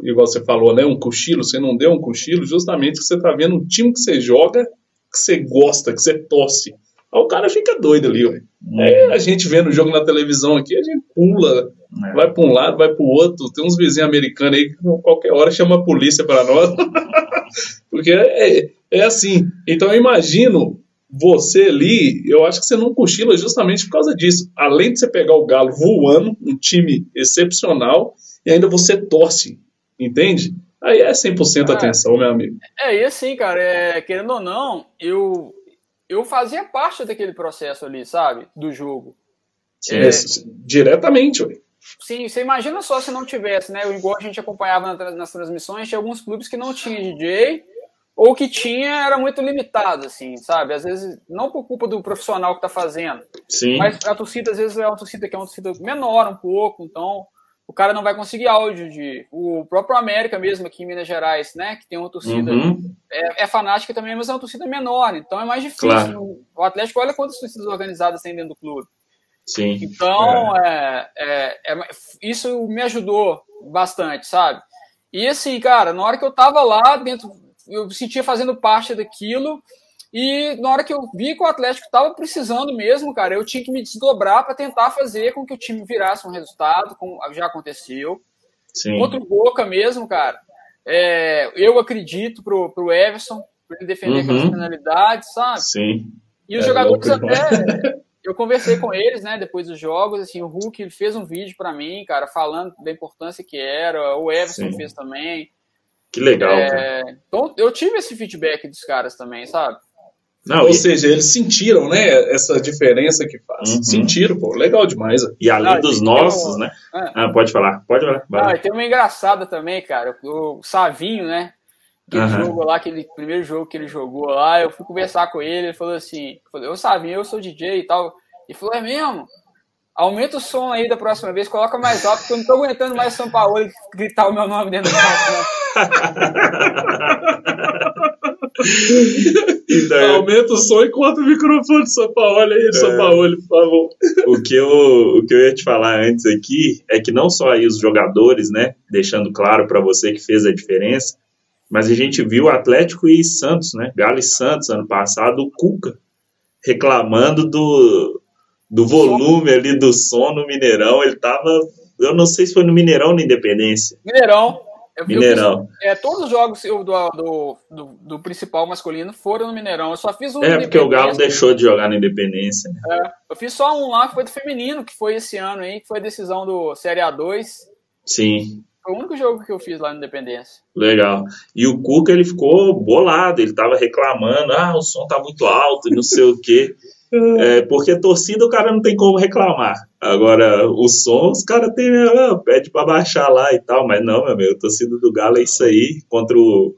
igual você falou, né, um cochilo, você não deu um cochilo justamente que você está vendo um time que você joga, que você gosta, que você torce. Aí o cara fica doido ali, ué. Hum. É, a gente vendo o jogo na televisão aqui, a gente pula, é. vai para um lado, vai para o outro. Tem uns vizinhos americanos aí que qualquer hora chama a polícia para nós. [laughs] Porque é, é assim. Então eu imagino você ali, eu acho que você não cochila justamente por causa disso. Além de você pegar o Galo voando, um time excepcional, e ainda você torce, entende? Aí é 100% atenção, meu amigo. É, e assim, cara, é, querendo ou não, eu, eu fazia parte daquele processo ali, sabe? Do jogo. Sim, é, diretamente, ué. Sim, você imagina só se não tivesse, né? Igual a gente acompanhava nas transmissões, tinha alguns clubes que não tinham DJ, ou que tinha era muito limitado, assim, sabe? Às vezes, não por culpa do profissional que está fazendo, Sim. mas a torcida, às vezes, é uma torcida que é uma torcida menor um pouco, então o cara não vai conseguir áudio de. O próprio América mesmo, aqui em Minas Gerais, né? Que tem uma torcida. Uhum. É, é, fanática também, mas é uma torcida menor, então é mais difícil. Claro. O Atlético, olha quantas torcidas organizadas tem dentro do clube. Sim. Então, é. É, é, é isso me ajudou bastante, sabe? E assim, cara, na hora que eu tava lá dentro, eu me sentia fazendo parte daquilo. E na hora que eu vi que o Atlético estava precisando mesmo, cara, eu tinha que me desdobrar para tentar fazer com que o time virasse um resultado, como já aconteceu. Sim. Contra o Boca mesmo, cara. É, eu acredito pro, pro Everson, para ele defender uhum. aquelas penalidades, sabe? Sim. E os é jogadores até. [laughs] Eu conversei com eles, né, depois dos jogos, assim, o Hulk fez um vídeo para mim, cara, falando da importância que era, o Everson Sim. fez também. Que legal. É, então, eu tive esse feedback dos caras também, sabe? Não, Ou e... seja, eles sentiram, né, essa diferença que faz. Uhum. Sentiram, pô, legal demais. E além ah, dos nossos, né? É. Ah, pode falar, pode falar. Ah, tem uma engraçada também, cara, o Savinho, né? Aquele uhum. jogo lá, aquele primeiro jogo que ele jogou lá, eu fui conversar com ele, ele falou assim, falei, ô Savinho, eu sou DJ e tal. Ele falou, é mesmo? Aumenta o som aí da próxima vez, coloca mais alto, porque eu não tô aguentando mais São Paulo gritar o meu nome dentro do campo, né? [laughs] então, [laughs] Aumenta o som e corta o microfone do São Paulo aí, é, São Paulo, por favor. O que, eu, o que eu ia te falar antes aqui é que não só aí os jogadores, né, deixando claro para você que fez a diferença, mas a gente viu Atlético e Santos, né, Galo e Santos ano passado, o Cuca reclamando do, do volume ali do som no Mineirão, ele tava, eu não sei se foi no Mineirão ou na Independência. Mineirão. Eu, Mineirão. Eu é, todos os jogos do, do, do, do, principal masculino foram no Mineirão. Eu só fiz um. É, porque o Galo deixou de jogar na Independência. Né? É, eu fiz só um lá que foi do feminino, que foi esse ano aí, que foi a decisão do Série A2. Sim. Foi o único jogo que eu fiz lá na Independência. Legal. E o Cuca, ele ficou bolado, ele tava reclamando, ah, o som tá muito alto e não sei o quê. É, porque torcida o cara não tem como reclamar. Agora, o som, os caras tem, ah, pede para baixar lá e tal, mas não, meu amigo, torcida do Galo é isso aí, contra o.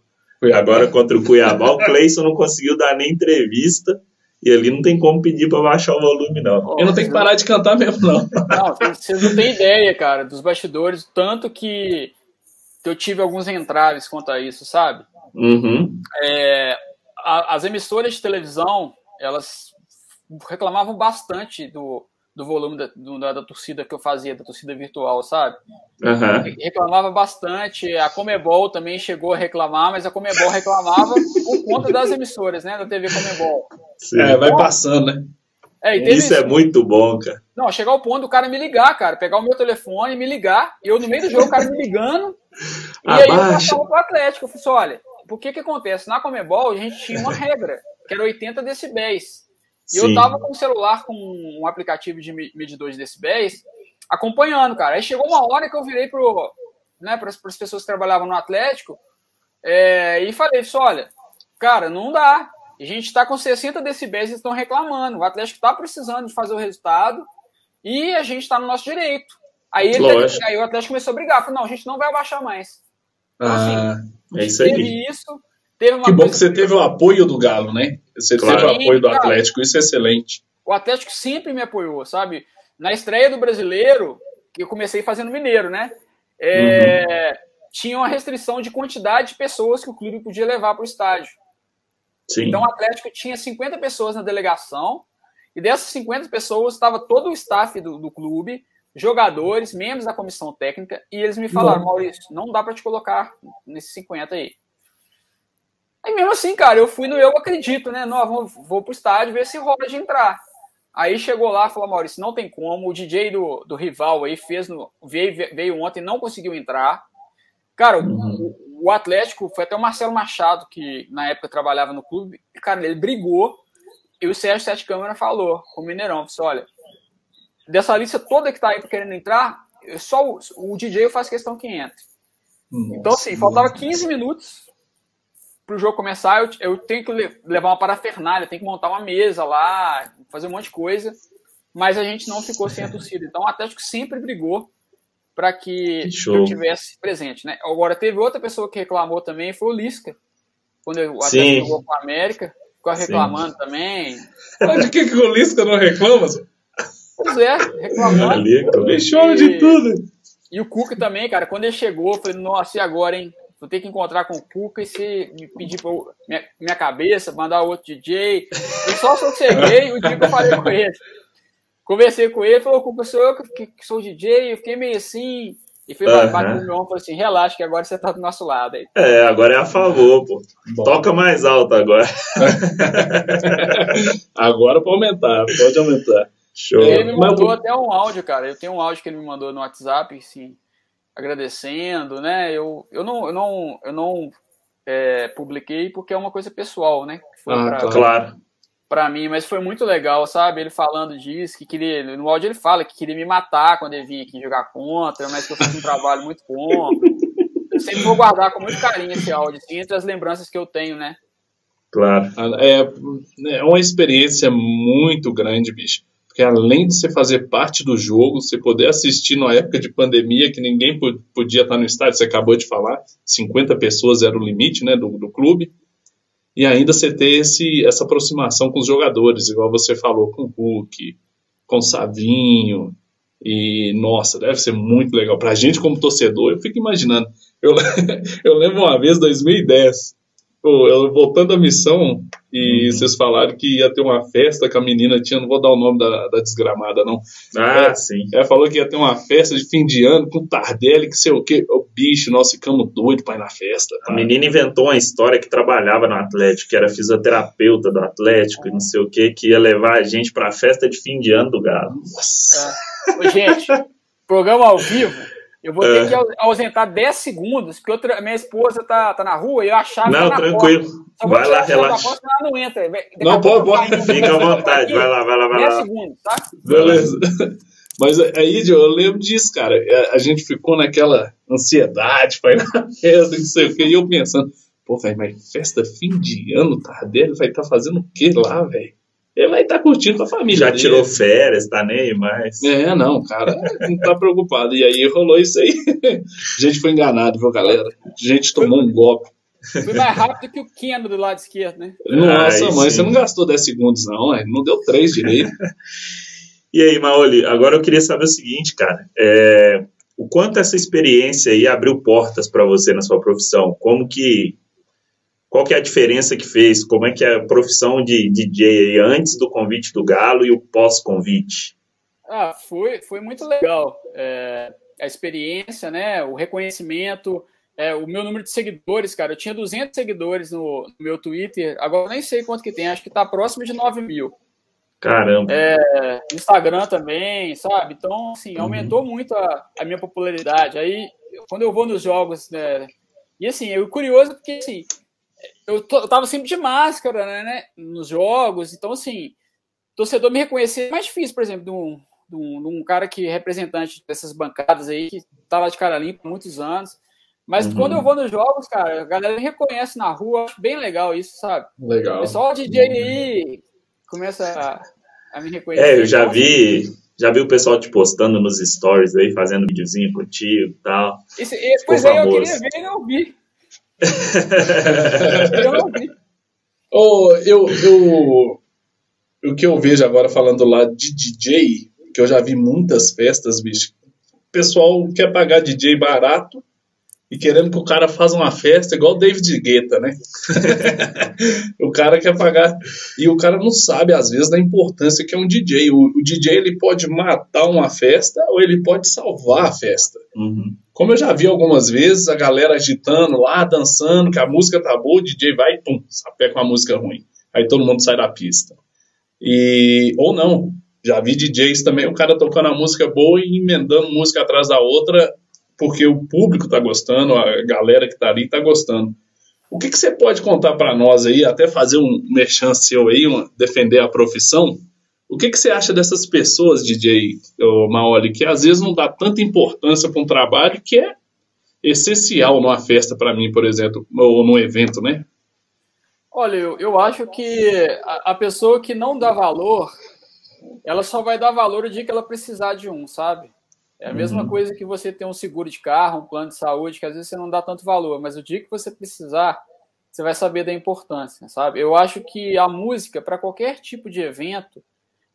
Agora contra o Cuiabá, o Cleison não conseguiu dar nem entrevista. E ali não tem como pedir para baixar o volume, não. Eu não tenho que parar de cantar mesmo, não. Não, vocês não têm ideia, cara, dos bastidores, tanto que eu tive alguns entraves quanto a isso, sabe? Uhum. É, a, as emissoras de televisão, elas reclamavam bastante do, do volume da, do, da, da, torcida que eu fazia, da torcida virtual, sabe? Uhum. Reclamava bastante. A Comebol também chegou a reclamar, mas a Comebol reclamava por conta das emissoras, né? Da TV Comebol. Sim. É, vai passando, né? É, isso, isso, é muito bom, cara. Não, chegar ao ponto do cara me ligar, cara. Pegar o meu telefone e me ligar. E eu, no meio do jogo, o cara me ligando. E Abaixa. aí eu passava pro Atlético. Eu falei assim, olha, por que que acontece? Na Comebol, a gente tinha uma regra, que era 80 decibéis. E Sim. eu tava com o celular com um aplicativo de medidor de decibéis acompanhando, cara. Aí chegou uma hora que eu virei pro, né, para as pessoas que trabalhavam no Atlético é, e falei isso, olha, cara, não dá. A gente está com 60 decibéis e estão reclamando. O Atlético está precisando de fazer o resultado e a gente está no nosso direito. Aí, ele, aí o Atlético começou a brigar. Falou, não, a gente não vai abaixar mais. Então, assim, ah, é isso aí. Teve isso. Teve que bom que você teve o apoio do Galo, né? Você claro. teve o apoio do Atlético, isso é excelente. O Atlético sempre me apoiou, sabe? Na estreia do brasileiro, que eu comecei fazendo mineiro, né? É, uhum. Tinha uma restrição de quantidade de pessoas que o clube podia levar para o estádio. Sim. Então o Atlético tinha 50 pessoas na delegação, e dessas 50 pessoas estava todo o staff do, do clube, jogadores, membros da comissão técnica, e eles me falaram. Maurício, não dá para te colocar nesses 50 aí. Aí mesmo assim, cara, eu fui no Eu Acredito, né? Não, vou, vou pro estádio ver se rola de entrar. Aí chegou lá e falou, Maurício, não tem como. O DJ do, do rival aí fez no, veio, veio ontem não conseguiu entrar. Cara, uhum. o, o, Atlético, foi até o Marcelo Machado, que na época trabalhava no clube, cara, ele brigou. E o Sérgio Sete Câmara falou com o Mineirão: disse, olha, dessa lista toda que tá aí querendo entrar, só o, o DJ eu faço questão que entre. Nossa, então, assim, faltava 15 minutos para o jogo começar, eu, eu, tenho que levar uma parafernália, tenho que montar uma mesa lá, fazer um monte de coisa, mas a gente não ficou sem a torcida. Então o Atlético sempre brigou para que, que eu tivesse presente, né? Agora teve outra pessoa que reclamou também, foi o Lisca, quando o Atlético Sim. jogou com a América, ficou reclamando Sim. também. [laughs] Mas de que, que o Lisca não reclama? Pois é, reclamando. Ele chora de tudo. E o Cuca também, cara, quando ele chegou, eu falei, nossa, e agora, hein? Vou ter que encontrar com o Cuca e se me pedir pra minha, minha cabeça, mandar outro DJ. Eu só sosseguei o dia que eu falei com ele. Conversei com ele, falou, Cuca, sou eu que, que sou DJ, eu fiquei meio assim. E fui uhum. bater no meu ombro falou assim: relaxa, que agora você tá do nosso lado. Aí. É, agora é a favor, pô. Bom. Toca mais alto agora. [laughs] agora pode aumentar, pode aumentar. Show. Ele me mandou Mas, até um áudio, cara. Eu tenho um áudio que ele me mandou no WhatsApp, assim agradecendo, né? Eu, eu não, eu não, eu não é, publiquei porque é uma coisa pessoal, né? Foi ah, pra, claro. Para mim, mas foi muito legal, sabe? Ele falando disso, que queria. No áudio ele fala que queria me matar quando ele vinha aqui jogar contra, mas que eu fiz um trabalho muito bom. Eu sempre vou guardar com muito carinho esse áudio, assim, entre as lembranças que eu tenho, né? Claro. É, é uma experiência muito grande, bicho que além de você fazer parte do jogo, você poder assistir na época de pandemia, que ninguém podia estar no estádio, você acabou de falar, 50 pessoas era o limite né, do, do clube, e ainda você ter esse, essa aproximação com os jogadores, igual você falou com o Hulk, com o Savinho, e nossa, deve ser muito legal. Pra gente como torcedor, eu fico imaginando. Eu, [laughs] eu lembro uma vez, 2010, eu voltando à missão, e uhum. vocês falaram que ia ter uma festa que a menina tinha, não vou dar o nome da, da desgramada, não. Ah, é, sim. Ela falou que ia ter uma festa de fim de ano com Tardelli, que sei o quê. O bicho, nós ficamos doidos pra ir na festa. Tá? A menina inventou uma história que trabalhava no Atlético, que era fisioterapeuta do Atlético e não sei o quê, que ia levar a gente pra festa de fim de ano do Galo. Nossa. É. Ô, gente, programa ao vivo Eu vou ter que ausentar 10 segundos, porque outra, minha esposa tá, tá na rua e eu achava Não, que tranquilo. Vai lá, relaxa. Porta, ela não entra. não, pode, pode. Fica à vontade. Vai lá, vai lá, vai 10 lá. segundos, tá? Beleza. [laughs] Mas aí, eu lembro disso, cara. É, a gente ficou naquela ansiedade para ir na festa, não sei o que, e eu pensando, pô, velho, mas festa fim de ano, Tardelli vai estar tá fazendo o que lá, velho? Ele vai estar tá curtindo com a família. Já dele. tirou férias, tá nem mais. É, não, cara, não tá preocupado. E aí rolou isso aí. A gente foi enganado, viu, galera? A gente tomou um golpe. Foi mais rápido que o Keno do lado esquerdo, né? Nossa, Ai, mãe, sim. você não gastou 10 segundos, não, não deu 3 direito. [laughs] e aí, Maoli, agora eu queria saber o seguinte, cara. É, o quanto essa experiência aí abriu portas para você na sua profissão? Como que qual que é a diferença que fez? Como é que é a profissão de DJ antes do convite do Galo e o pós-convite? Ah, foi, foi muito legal. É, a experiência, né? O reconhecimento, é, o meu número de seguidores, cara. Eu tinha 200 seguidores no, no meu Twitter. Agora nem sei quanto que tem. Acho que tá próximo de 9 mil. Caramba. É, Instagram também, sabe? Então, assim, uhum. aumentou muito a, a, minha popularidade. Aí, quando eu vou nos jogos, né? E assim, eu curioso porque assim, eu, eu tava sempre de máscara, né, né, nos jogos, então assim, torcedor me reconhecer é mais difícil, por exemplo, de um, de um, de um cara que é representante dessas bancadas aí, que tá lá de cara limpa há muitos anos. Mas uhum. quando eu vou nos jogos, cara, a galera me reconhece na rua, acho bem legal isso, sabe? Legal. O pessoal DJ aí começa a, a me reconhecer. É, eu já vi, já vi o pessoal te postando nos stories aí, fazendo videozinho contigo e tal. Pois é, eu queria ver e não vi eu Oh, eu, eu, o que eu vejo agora falando lá de DJ, que eu já vi muitas festas, bicho. O pessoal quer pagar DJ barato e querendo que o cara faça uma festa igual o David Guetta, né? [laughs] o cara quer pagar e o cara não sabe às vezes da importância que é um DJ. O, o DJ ele pode matar uma festa ou ele pode salvar a festa. Uhum. Como eu já vi algumas vezes, a galera agitando lá, dançando, que a música tá boa, o DJ vai e pum, sapé com a música ruim. Aí todo mundo sai da pista. E, ou não, já vi DJs também, o cara tocando a música boa e emendando música atrás da outra, porque o público tá gostando, a galera que tá ali tá gostando. O que, que você pode contar para nós aí, até fazer um merchan seu aí, uma, defender a profissão, o que, que você acha dessas pessoas, DJ Maoli, que às vezes não dá tanta importância para um trabalho que é essencial numa festa para mim, por exemplo, ou num evento, né? Olha, eu, eu acho que a, a, pessoa que não dá valor, ela só vai dar valor o dia que ela precisar de um, sabe? É a mesma uhum. coisa que você ter um seguro de carro, um plano de saúde, que às vezes você não dá tanto valor, mas o dia que você precisar, você vai saber da importância, sabe? Eu acho que a música, para qualquer tipo de evento,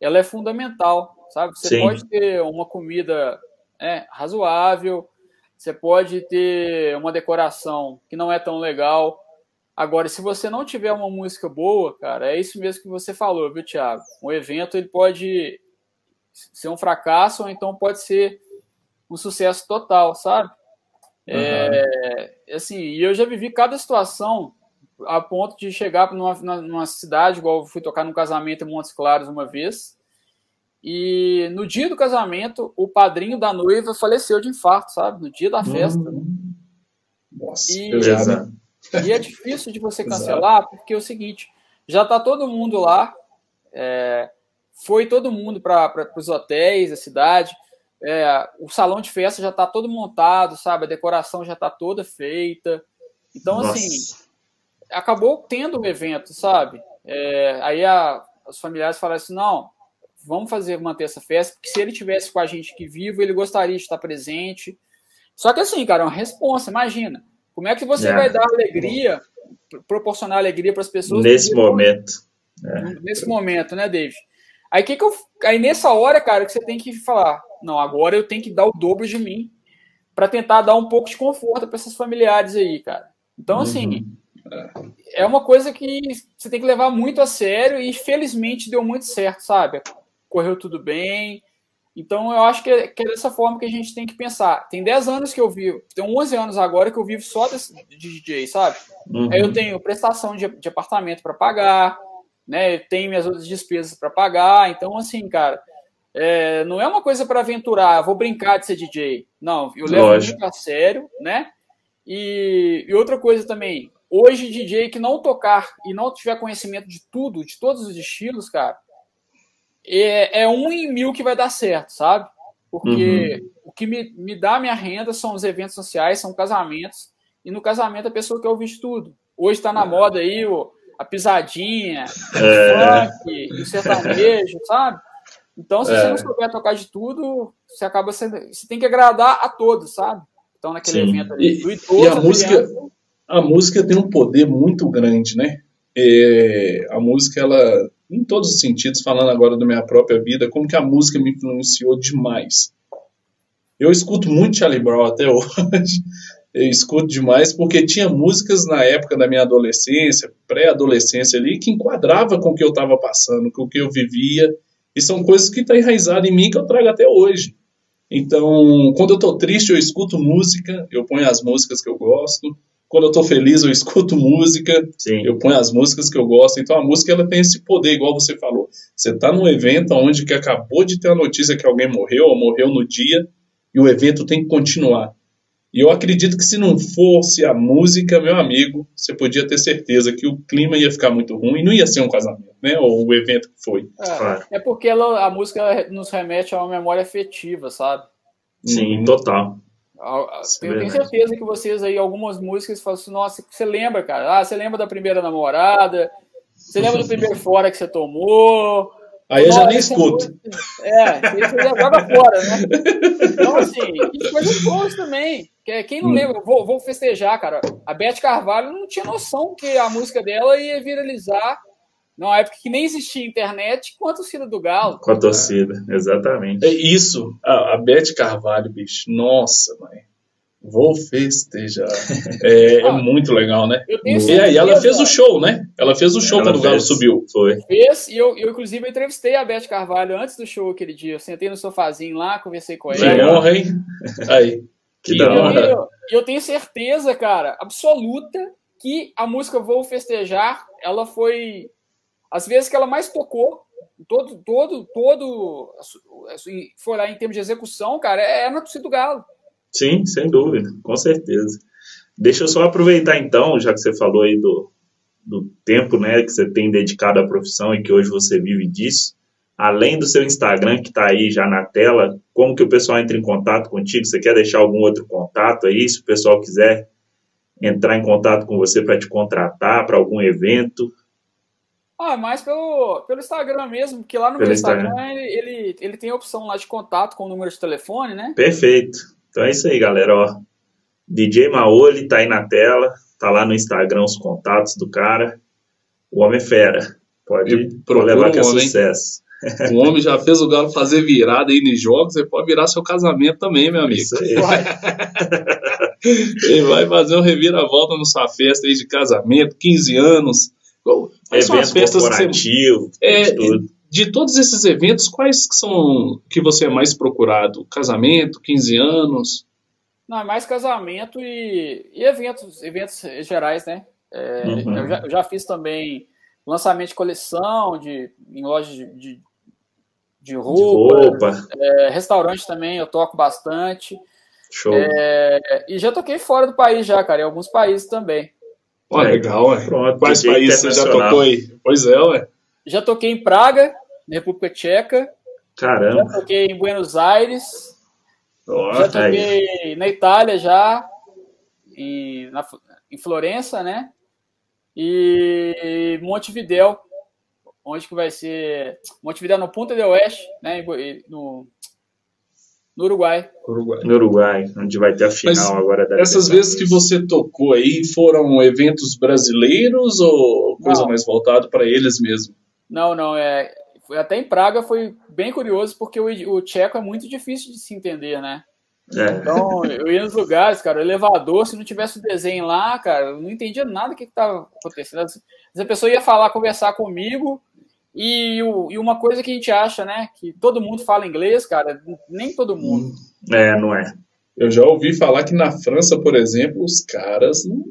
ela é fundamental, sabe? Você Sim. pode ter uma comida é, razoável, você pode ter uma decoração que não é tão legal. Agora, se você não tiver uma música boa, cara, é isso mesmo que você falou, viu, Thiago? Um evento ele pode ser um fracasso ou então pode ser um sucesso total, sabe? Uhum. É, assim, e eu já vivi cada situação a ponto de chegar numa, numa cidade, igual eu fui tocar num casamento em Montes Claros uma vez, e no dia do casamento, o padrinho da noiva faleceu de infarto, sabe? No dia da festa. Hum. Nossa, e, e é difícil de você [laughs] cancelar, porque é o seguinte, já tá todo mundo lá, é, foi todo mundo para os hotéis, a cidade, é, o salão de festa já tá todo montado, sabe? A decoração já tá toda feita. Então, assim, Nossa. assim, acabou tendo um evento, sabe? É, aí a, os familiares falaram assim: não, vamos fazer manter essa festa, porque se ele tivesse com a gente aqui vivo, ele gostaria de estar presente. Só que assim, cara, é uma resposta, imagina. Como é que você é. vai dar alegria, proporcionar alegria para as pessoas nesse momento? É. Nesse momento, né, David? Aí que que eu, aí nessa hora, cara, que você tem que falar, não, agora eu tenho que dar o dobro de mim para tentar dar um pouco de conforto para esses familiares aí, cara. Então, assim, uhum é uma coisa que você tem que levar muito a sério e felizmente deu muito certo, sabe? Correu tudo bem. Então eu acho que é, que é dessa forma que a gente tem que pensar. Tem 10 anos que eu vivo, tem 11 anos agora que eu vivo só desse, de DJ, sabe? Uhum. Aí eu tenho prestação de, de apartamento para pagar, né? Eu tenho minhas outras despesas para pagar. Então, assim, cara, é, não é uma coisa para aventurar, vou brincar de ser DJ. Não, eu levo Lógico. muito a sério, né? E, e, outra coisa também, hoje DJ que não tocar e não tiver conhecimento de tudo, de todos os estilos, cara, é, é um em mil que vai dar certo, sabe? Porque uhum. o que me, me dá minha renda são os eventos sociais, são casamentos, e no casamento a pessoa quer ouvir de tudo. Hoje está na é. moda aí o, a pisadinha, é. o funk, o sertanejo, [laughs] sabe? Então, se é. você não souber tocar de tudo, você acaba sendo. Você tem que agradar a todos, sabe? Então, naquele Sim. evento ali, do idoso, e a música, criança, a música tem um poder muito grande, né? É, a música, ela, em todos os sentidos, falando agora da minha própria vida, como que a música me influenciou demais. Eu escuto muito Charlie Brown até [laughs] hoje. Eu escuto demais porque tinha músicas na época da minha adolescência, pré-adolescência ali, que enquadrava com o que eu estava passando, com o que eu vivia. E são coisas que estão tá enraizadas em mim que eu trago até hoje. Então, quando eu estou triste, eu escuto música, eu ponho as músicas que eu gosto. Quando eu estou feliz, eu escuto música, Sim. eu ponho as músicas que eu gosto. Então, a música ela tem esse poder, igual você falou. Você está num evento onde que acabou de ter a notícia que alguém morreu, ou morreu no dia, e o evento tem que continuar. E eu acredito que se não fosse a música, meu amigo, você podia ter certeza que o clima ia ficar muito ruim e não ia ser um casamento, né? Ou o evento que foi. É, é porque ela, a música nos remete a uma memória afetiva, sabe? Sim, uhum. total. Eu tenho certeza que vocês aí, algumas músicas, falam assim, nossa, você lembra, cara? Ah, você lembra da primeira namorada? Você lembra do primeiro fora que você tomou? Aí eu já nem escuto. É, você já joga fora, né? Então, assim, e coisas boas também. Quem não hum. lembra, vou, vou festejar, cara. A Beth Carvalho não tinha noção que a música dela ia viralizar numa época que nem existia internet, com a torcida do Galo. Com a torcida, exatamente. É isso, a, a Beth Carvalho, bicho, nossa, mãe. Vou festejar. [laughs] É, é muito legal, né? E aí ela fez o show, né? Ela fez o show ela quando fez, o Galo subiu. Foi. Fez, e eu, eu, inclusive, entrevistei a Beth Carvalho antes do show aquele dia. Eu sentei no sofazinho lá, conversei com ela. Que honra, hein? Aí. Que da hora. Eu, eu tenho certeza, cara, absoluta, que a música Vou Festejar, ela foi. As vezes que ela mais tocou, todo, todo, todo. For lá em termos de execução, cara, é, é na torcida do Galo. Sim, sem dúvida, com certeza. Deixa eu só aproveitar então, já que você falou aí do, do tempo né, que você tem dedicado à profissão e que hoje você vive disso. Além do seu Instagram que está aí já na tela, como que o pessoal entra em contato contigo? Você quer deixar algum outro contato aí? Se o pessoal quiser entrar em contato com você para te contratar para algum evento? Ah, mais pelo, pelo Instagram mesmo, porque lá no pelo meu Instagram, Instagram ele, ele, ele, tem a opção lá de contato com o número de telefone, né? Perfeito. Então é isso aí, galera. Ó, DJ Maoli tá aí na tela, tá lá no Instagram os contatos do cara. O homem é fera. Pode levar que é sucesso. [laughs] O homem já fez o Galo fazer virada aí nos jogos, você pode virar seu casamento também, meu amigo. Isso aí. Ele vai [laughs] fazer um reviravolta na sua festa aí de casamento, 15 anos. Quais são as festas corporativo, que você... é, tudo de todos esses eventos, quais são que você é mais procurado? Casamento, 15 anos? Não, é mais casamento e, e eventos, eventos gerais, né? É, uhum. eu, já, eu, já, fiz também lançamento de coleção de, em lojas de, de, de roupa. De roupa. É, restaurante também, eu toco bastante. Show. É, e já toquei fora do país já, cara, em alguns países também. Ó, legal, ué. Pronto, Quais países você já tocou aí? Pois é, ué. Já toquei em Praga, na República Tcheca. Caramba. Já toquei em Buenos Aires. já toquei aí. na Itália já. Em, na, em Florença, né? E Montevidéu, onde que vai ser Montevidéu no Punta del Oeste, né? No, no Uruguai. Uruguai. No Uruguai, onde vai ter a final Mas agora da Essas vezes que você tocou aí foram eventos brasileiros ou coisa Não. mais voltada para eles mesmo? Não, não, é. Até em Praga foi bem curioso, porque o, o tcheco é muito difícil de se entender, né? É. Então, eu ia nos lugares, cara, o elevador, se não tivesse o desenho lá, cara, eu não entendia nada do que estava acontecendo. A pessoa ia falar, conversar comigo, e, e, uma coisa que a gente acha, né, que todo mundo fala inglês, cara, nem todo mundo. É, não é. Eu já ouvi falar que na França, por exemplo, os caras não.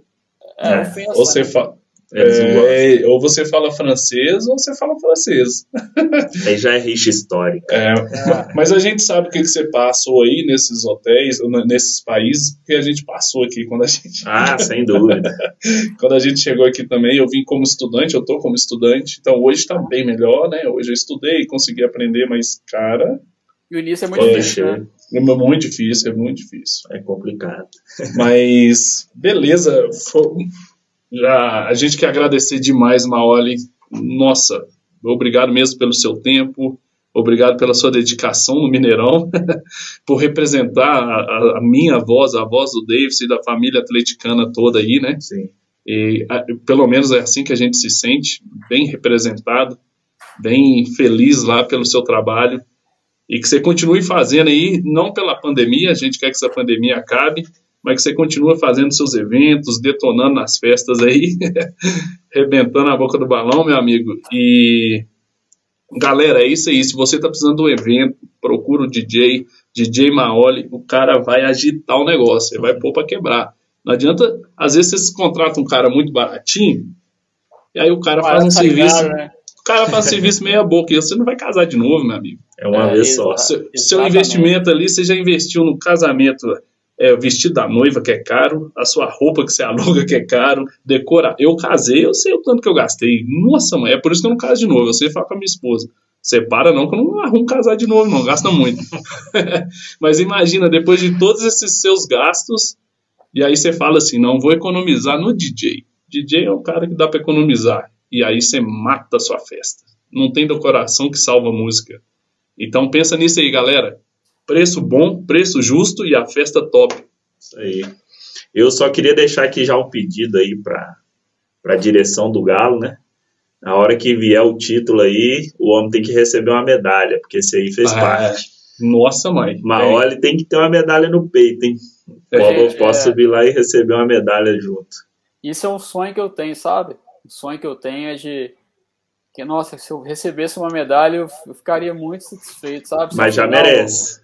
É, é. Ofensa, você né? fala É, ou você fala francês ou você fala francês. [laughs] Aí já é rixa histórica. É, mas a gente sabe o que, que você passou aí nesses hotéis, nesses países, que a gente passou aqui quando a gente. Ah, sem dúvida. [laughs] quando a gente chegou aqui também, eu vim como estudante, eu tô como estudante, então hoje está bem melhor, né? Hoje eu estudei, consegui aprender, mas, cara. E o início é muito é, difícil. Né? É muito difícil, é muito difícil. É complicado. Mas, beleza. Foi, já, a gente quer agradecer demais, Maoli. Nossa, obrigado mesmo pelo seu tempo, obrigado pela sua dedicação no Mineirão, [laughs] por representar a, a, minha voz, a voz do Davis e da família atleticana toda aí, né? Sim. E, a, pelo menos é assim que a gente se sente, bem representado, bem feliz lá pelo seu trabalho e que você continue fazendo aí, não pela pandemia, a gente quer que essa pandemia acabe, mas que você continua fazendo seus eventos, detonando nas festas aí, [laughs] rebentando a boca do balão, meu amigo. E galera, é isso aí. Se você tá precisando de um evento, procura o DJ, DJ Maoli, o cara vai agitar o negócio, ele vai pôr para quebrar. Não adianta, às vezes você contrata um cara muito baratinho, e aí o cara faz um serviço. Ligado, né? O cara faz um serviço meia boca, e você não vai casar de novo, meu amigo. É uma é, vez só. Seu, seu investimento ali, você já investiu no casamento é, o vestido da noiva que é caro, a sua roupa que você [laughs] aluga que é caro, decora. Eu casei, eu sei o tanto que eu gastei. Nossa, mãe, é por isso que eu não caso de novo. Eu sei falar com a minha esposa. Separa não, que eu não arrumo casar de novo, não, gasta muito. [laughs] Mas imagina, depois de todos esses seus gastos, e aí você fala assim: não, vou economizar no DJ. DJ é o cara que dá para economizar. E aí você mata a sua festa. Não tem decoração que salva música. Então pensa nisso aí, galera preço bom, preço justo e a festa top. Isso aí. Eu só queria deixar aqui já um pedido aí para a direção do Galo, né? Na hora que vier o título aí, o homem tem que receber uma medalha, porque esse aí fez ah, parte. Nossa, mãe. Maoli é. tem que ter uma medalha no peito, hein? É, eu posso é. subir lá e receber uma medalha junto. Isso é um sonho que eu tenho, sabe? O sonho que eu tenho é de que, nossa, se eu recebesse uma medalha, eu ficaria muito satisfeito, sabe? Mas já merece.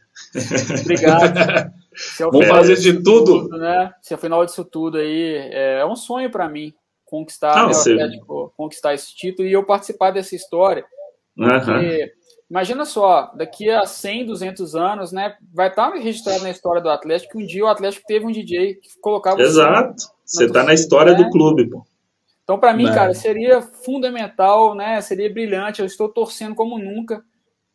Obrigado. [laughs] Vamos fazer de tudo. tudo. né? Se ao final disso tudo aí, é, é um sonho para mim conquistar, Não, né, conquistar esse título e eu participar dessa história. Porque, imagina só, daqui a 100, 200 anos, né, vai estar registrado na história do Atlético que um dia o Atlético teve um DJ que colocava Exato. Você está na história né? do clube, pô. Então, para mim, Não. cara, seria fundamental, né? Seria brilhante. Eu estou torcendo como nunca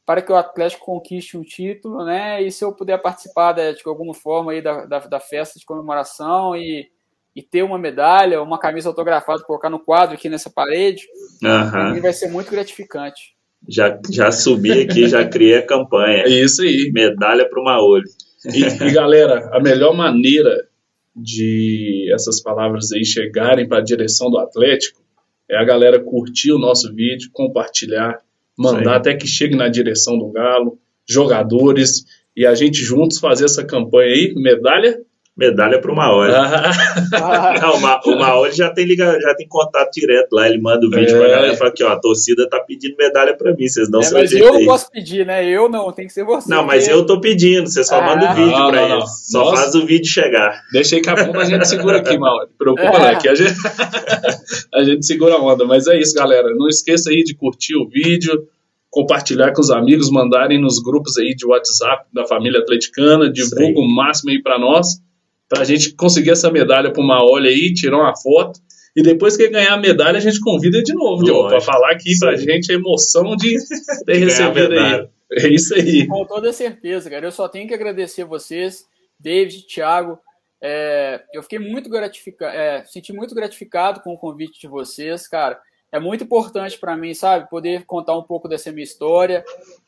para que o Atlético conquiste um título, né? E se eu puder participar de, de alguma forma aí da, da, da, festa de comemoração e, e ter uma medalha, uma camisa autografada, colocar no quadro aqui nessa parede, uhum. vai ser muito gratificante. Já, já subi aqui, já criei a campanha. É isso aí. Medalha para o Maoli. E, e galera, a melhor maneira de essas palavras aí chegarem para a direção do Atlético é a galera curtir o nosso vídeo, compartilhar, mandar até que chegue na direção do Galo, jogadores, e a gente juntos fazer essa campanha aí, medalha Medalha para [laughs] o Maori. Ah. Não, o Maori já tem, liga, já tem contato direto lá, ele manda o vídeo é. para a galera e fala que ó, a torcida tá pedindo medalha para mim, vocês não é, Mas eu não posso pedir, né? Eu não, tem que ser você. Não, mas eu tô pedindo, você só ah. manda o vídeo para eles. Só Nossa. faz o vídeo chegar. Deixa aí que a a gente segura aqui, [laughs] Maori. Preocupa é. não, aqui a gente, [laughs] a gente segura a onda. Mas é isso, galera. Não esqueça aí de curtir o vídeo compartilhar com os amigos, mandarem nos grupos aí de WhatsApp da família atleticana, divulga o máximo aí para nós para a gente conseguir essa medalha para uma olha aí, tirar uma foto. E depois que ganhar a medalha, a gente convida de novo, Diogo, para falar aqui para a gente a emoção de [laughs] ter recebido aí. É isso aí. Com toda certeza, cara. Eu só tenho que agradecer vocês, David, Thiago. É, eu fiquei muito gratificado, é, senti muito gratificado com o convite de vocês, cara. É muito importante para mim, sabe, poder contar um pouco dessa minha história.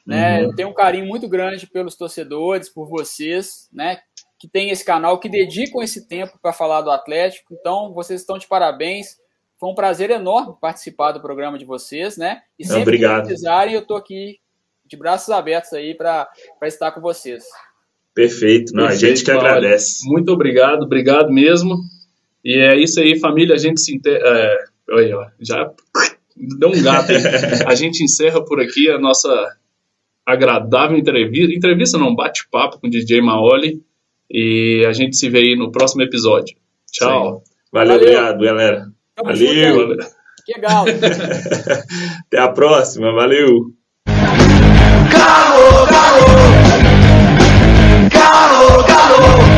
Né? Uhum. Eu tenho um carinho muito grande pelos torcedores, por vocês, né? Que tem esse canal, que dedicam esse tempo para falar do Atlético. Então, vocês estão de parabéns. Foi um prazer enorme participar do programa de vocês, né? E sempre Obrigado. que precisarem, eu estou aqui de braços abertos aí para estar com vocês. Perfeito. Não, Perfeito, a gente que agradece. Muito obrigado, obrigado mesmo. E é isso aí, família. A gente se inter... é, olha, já deu um gato aí. [laughs] a gente encerra por aqui a nossa agradável entrevista. Entrevista não, bate-papo com o DJ Maoli. E a gente se vê aí no próximo episódio. Tchau. Valeu, Valeu, obrigado, galera. Tamo Valeu. Que Legal. [laughs] Até a próxima. Valeu. Galo, galo. Galo, galo.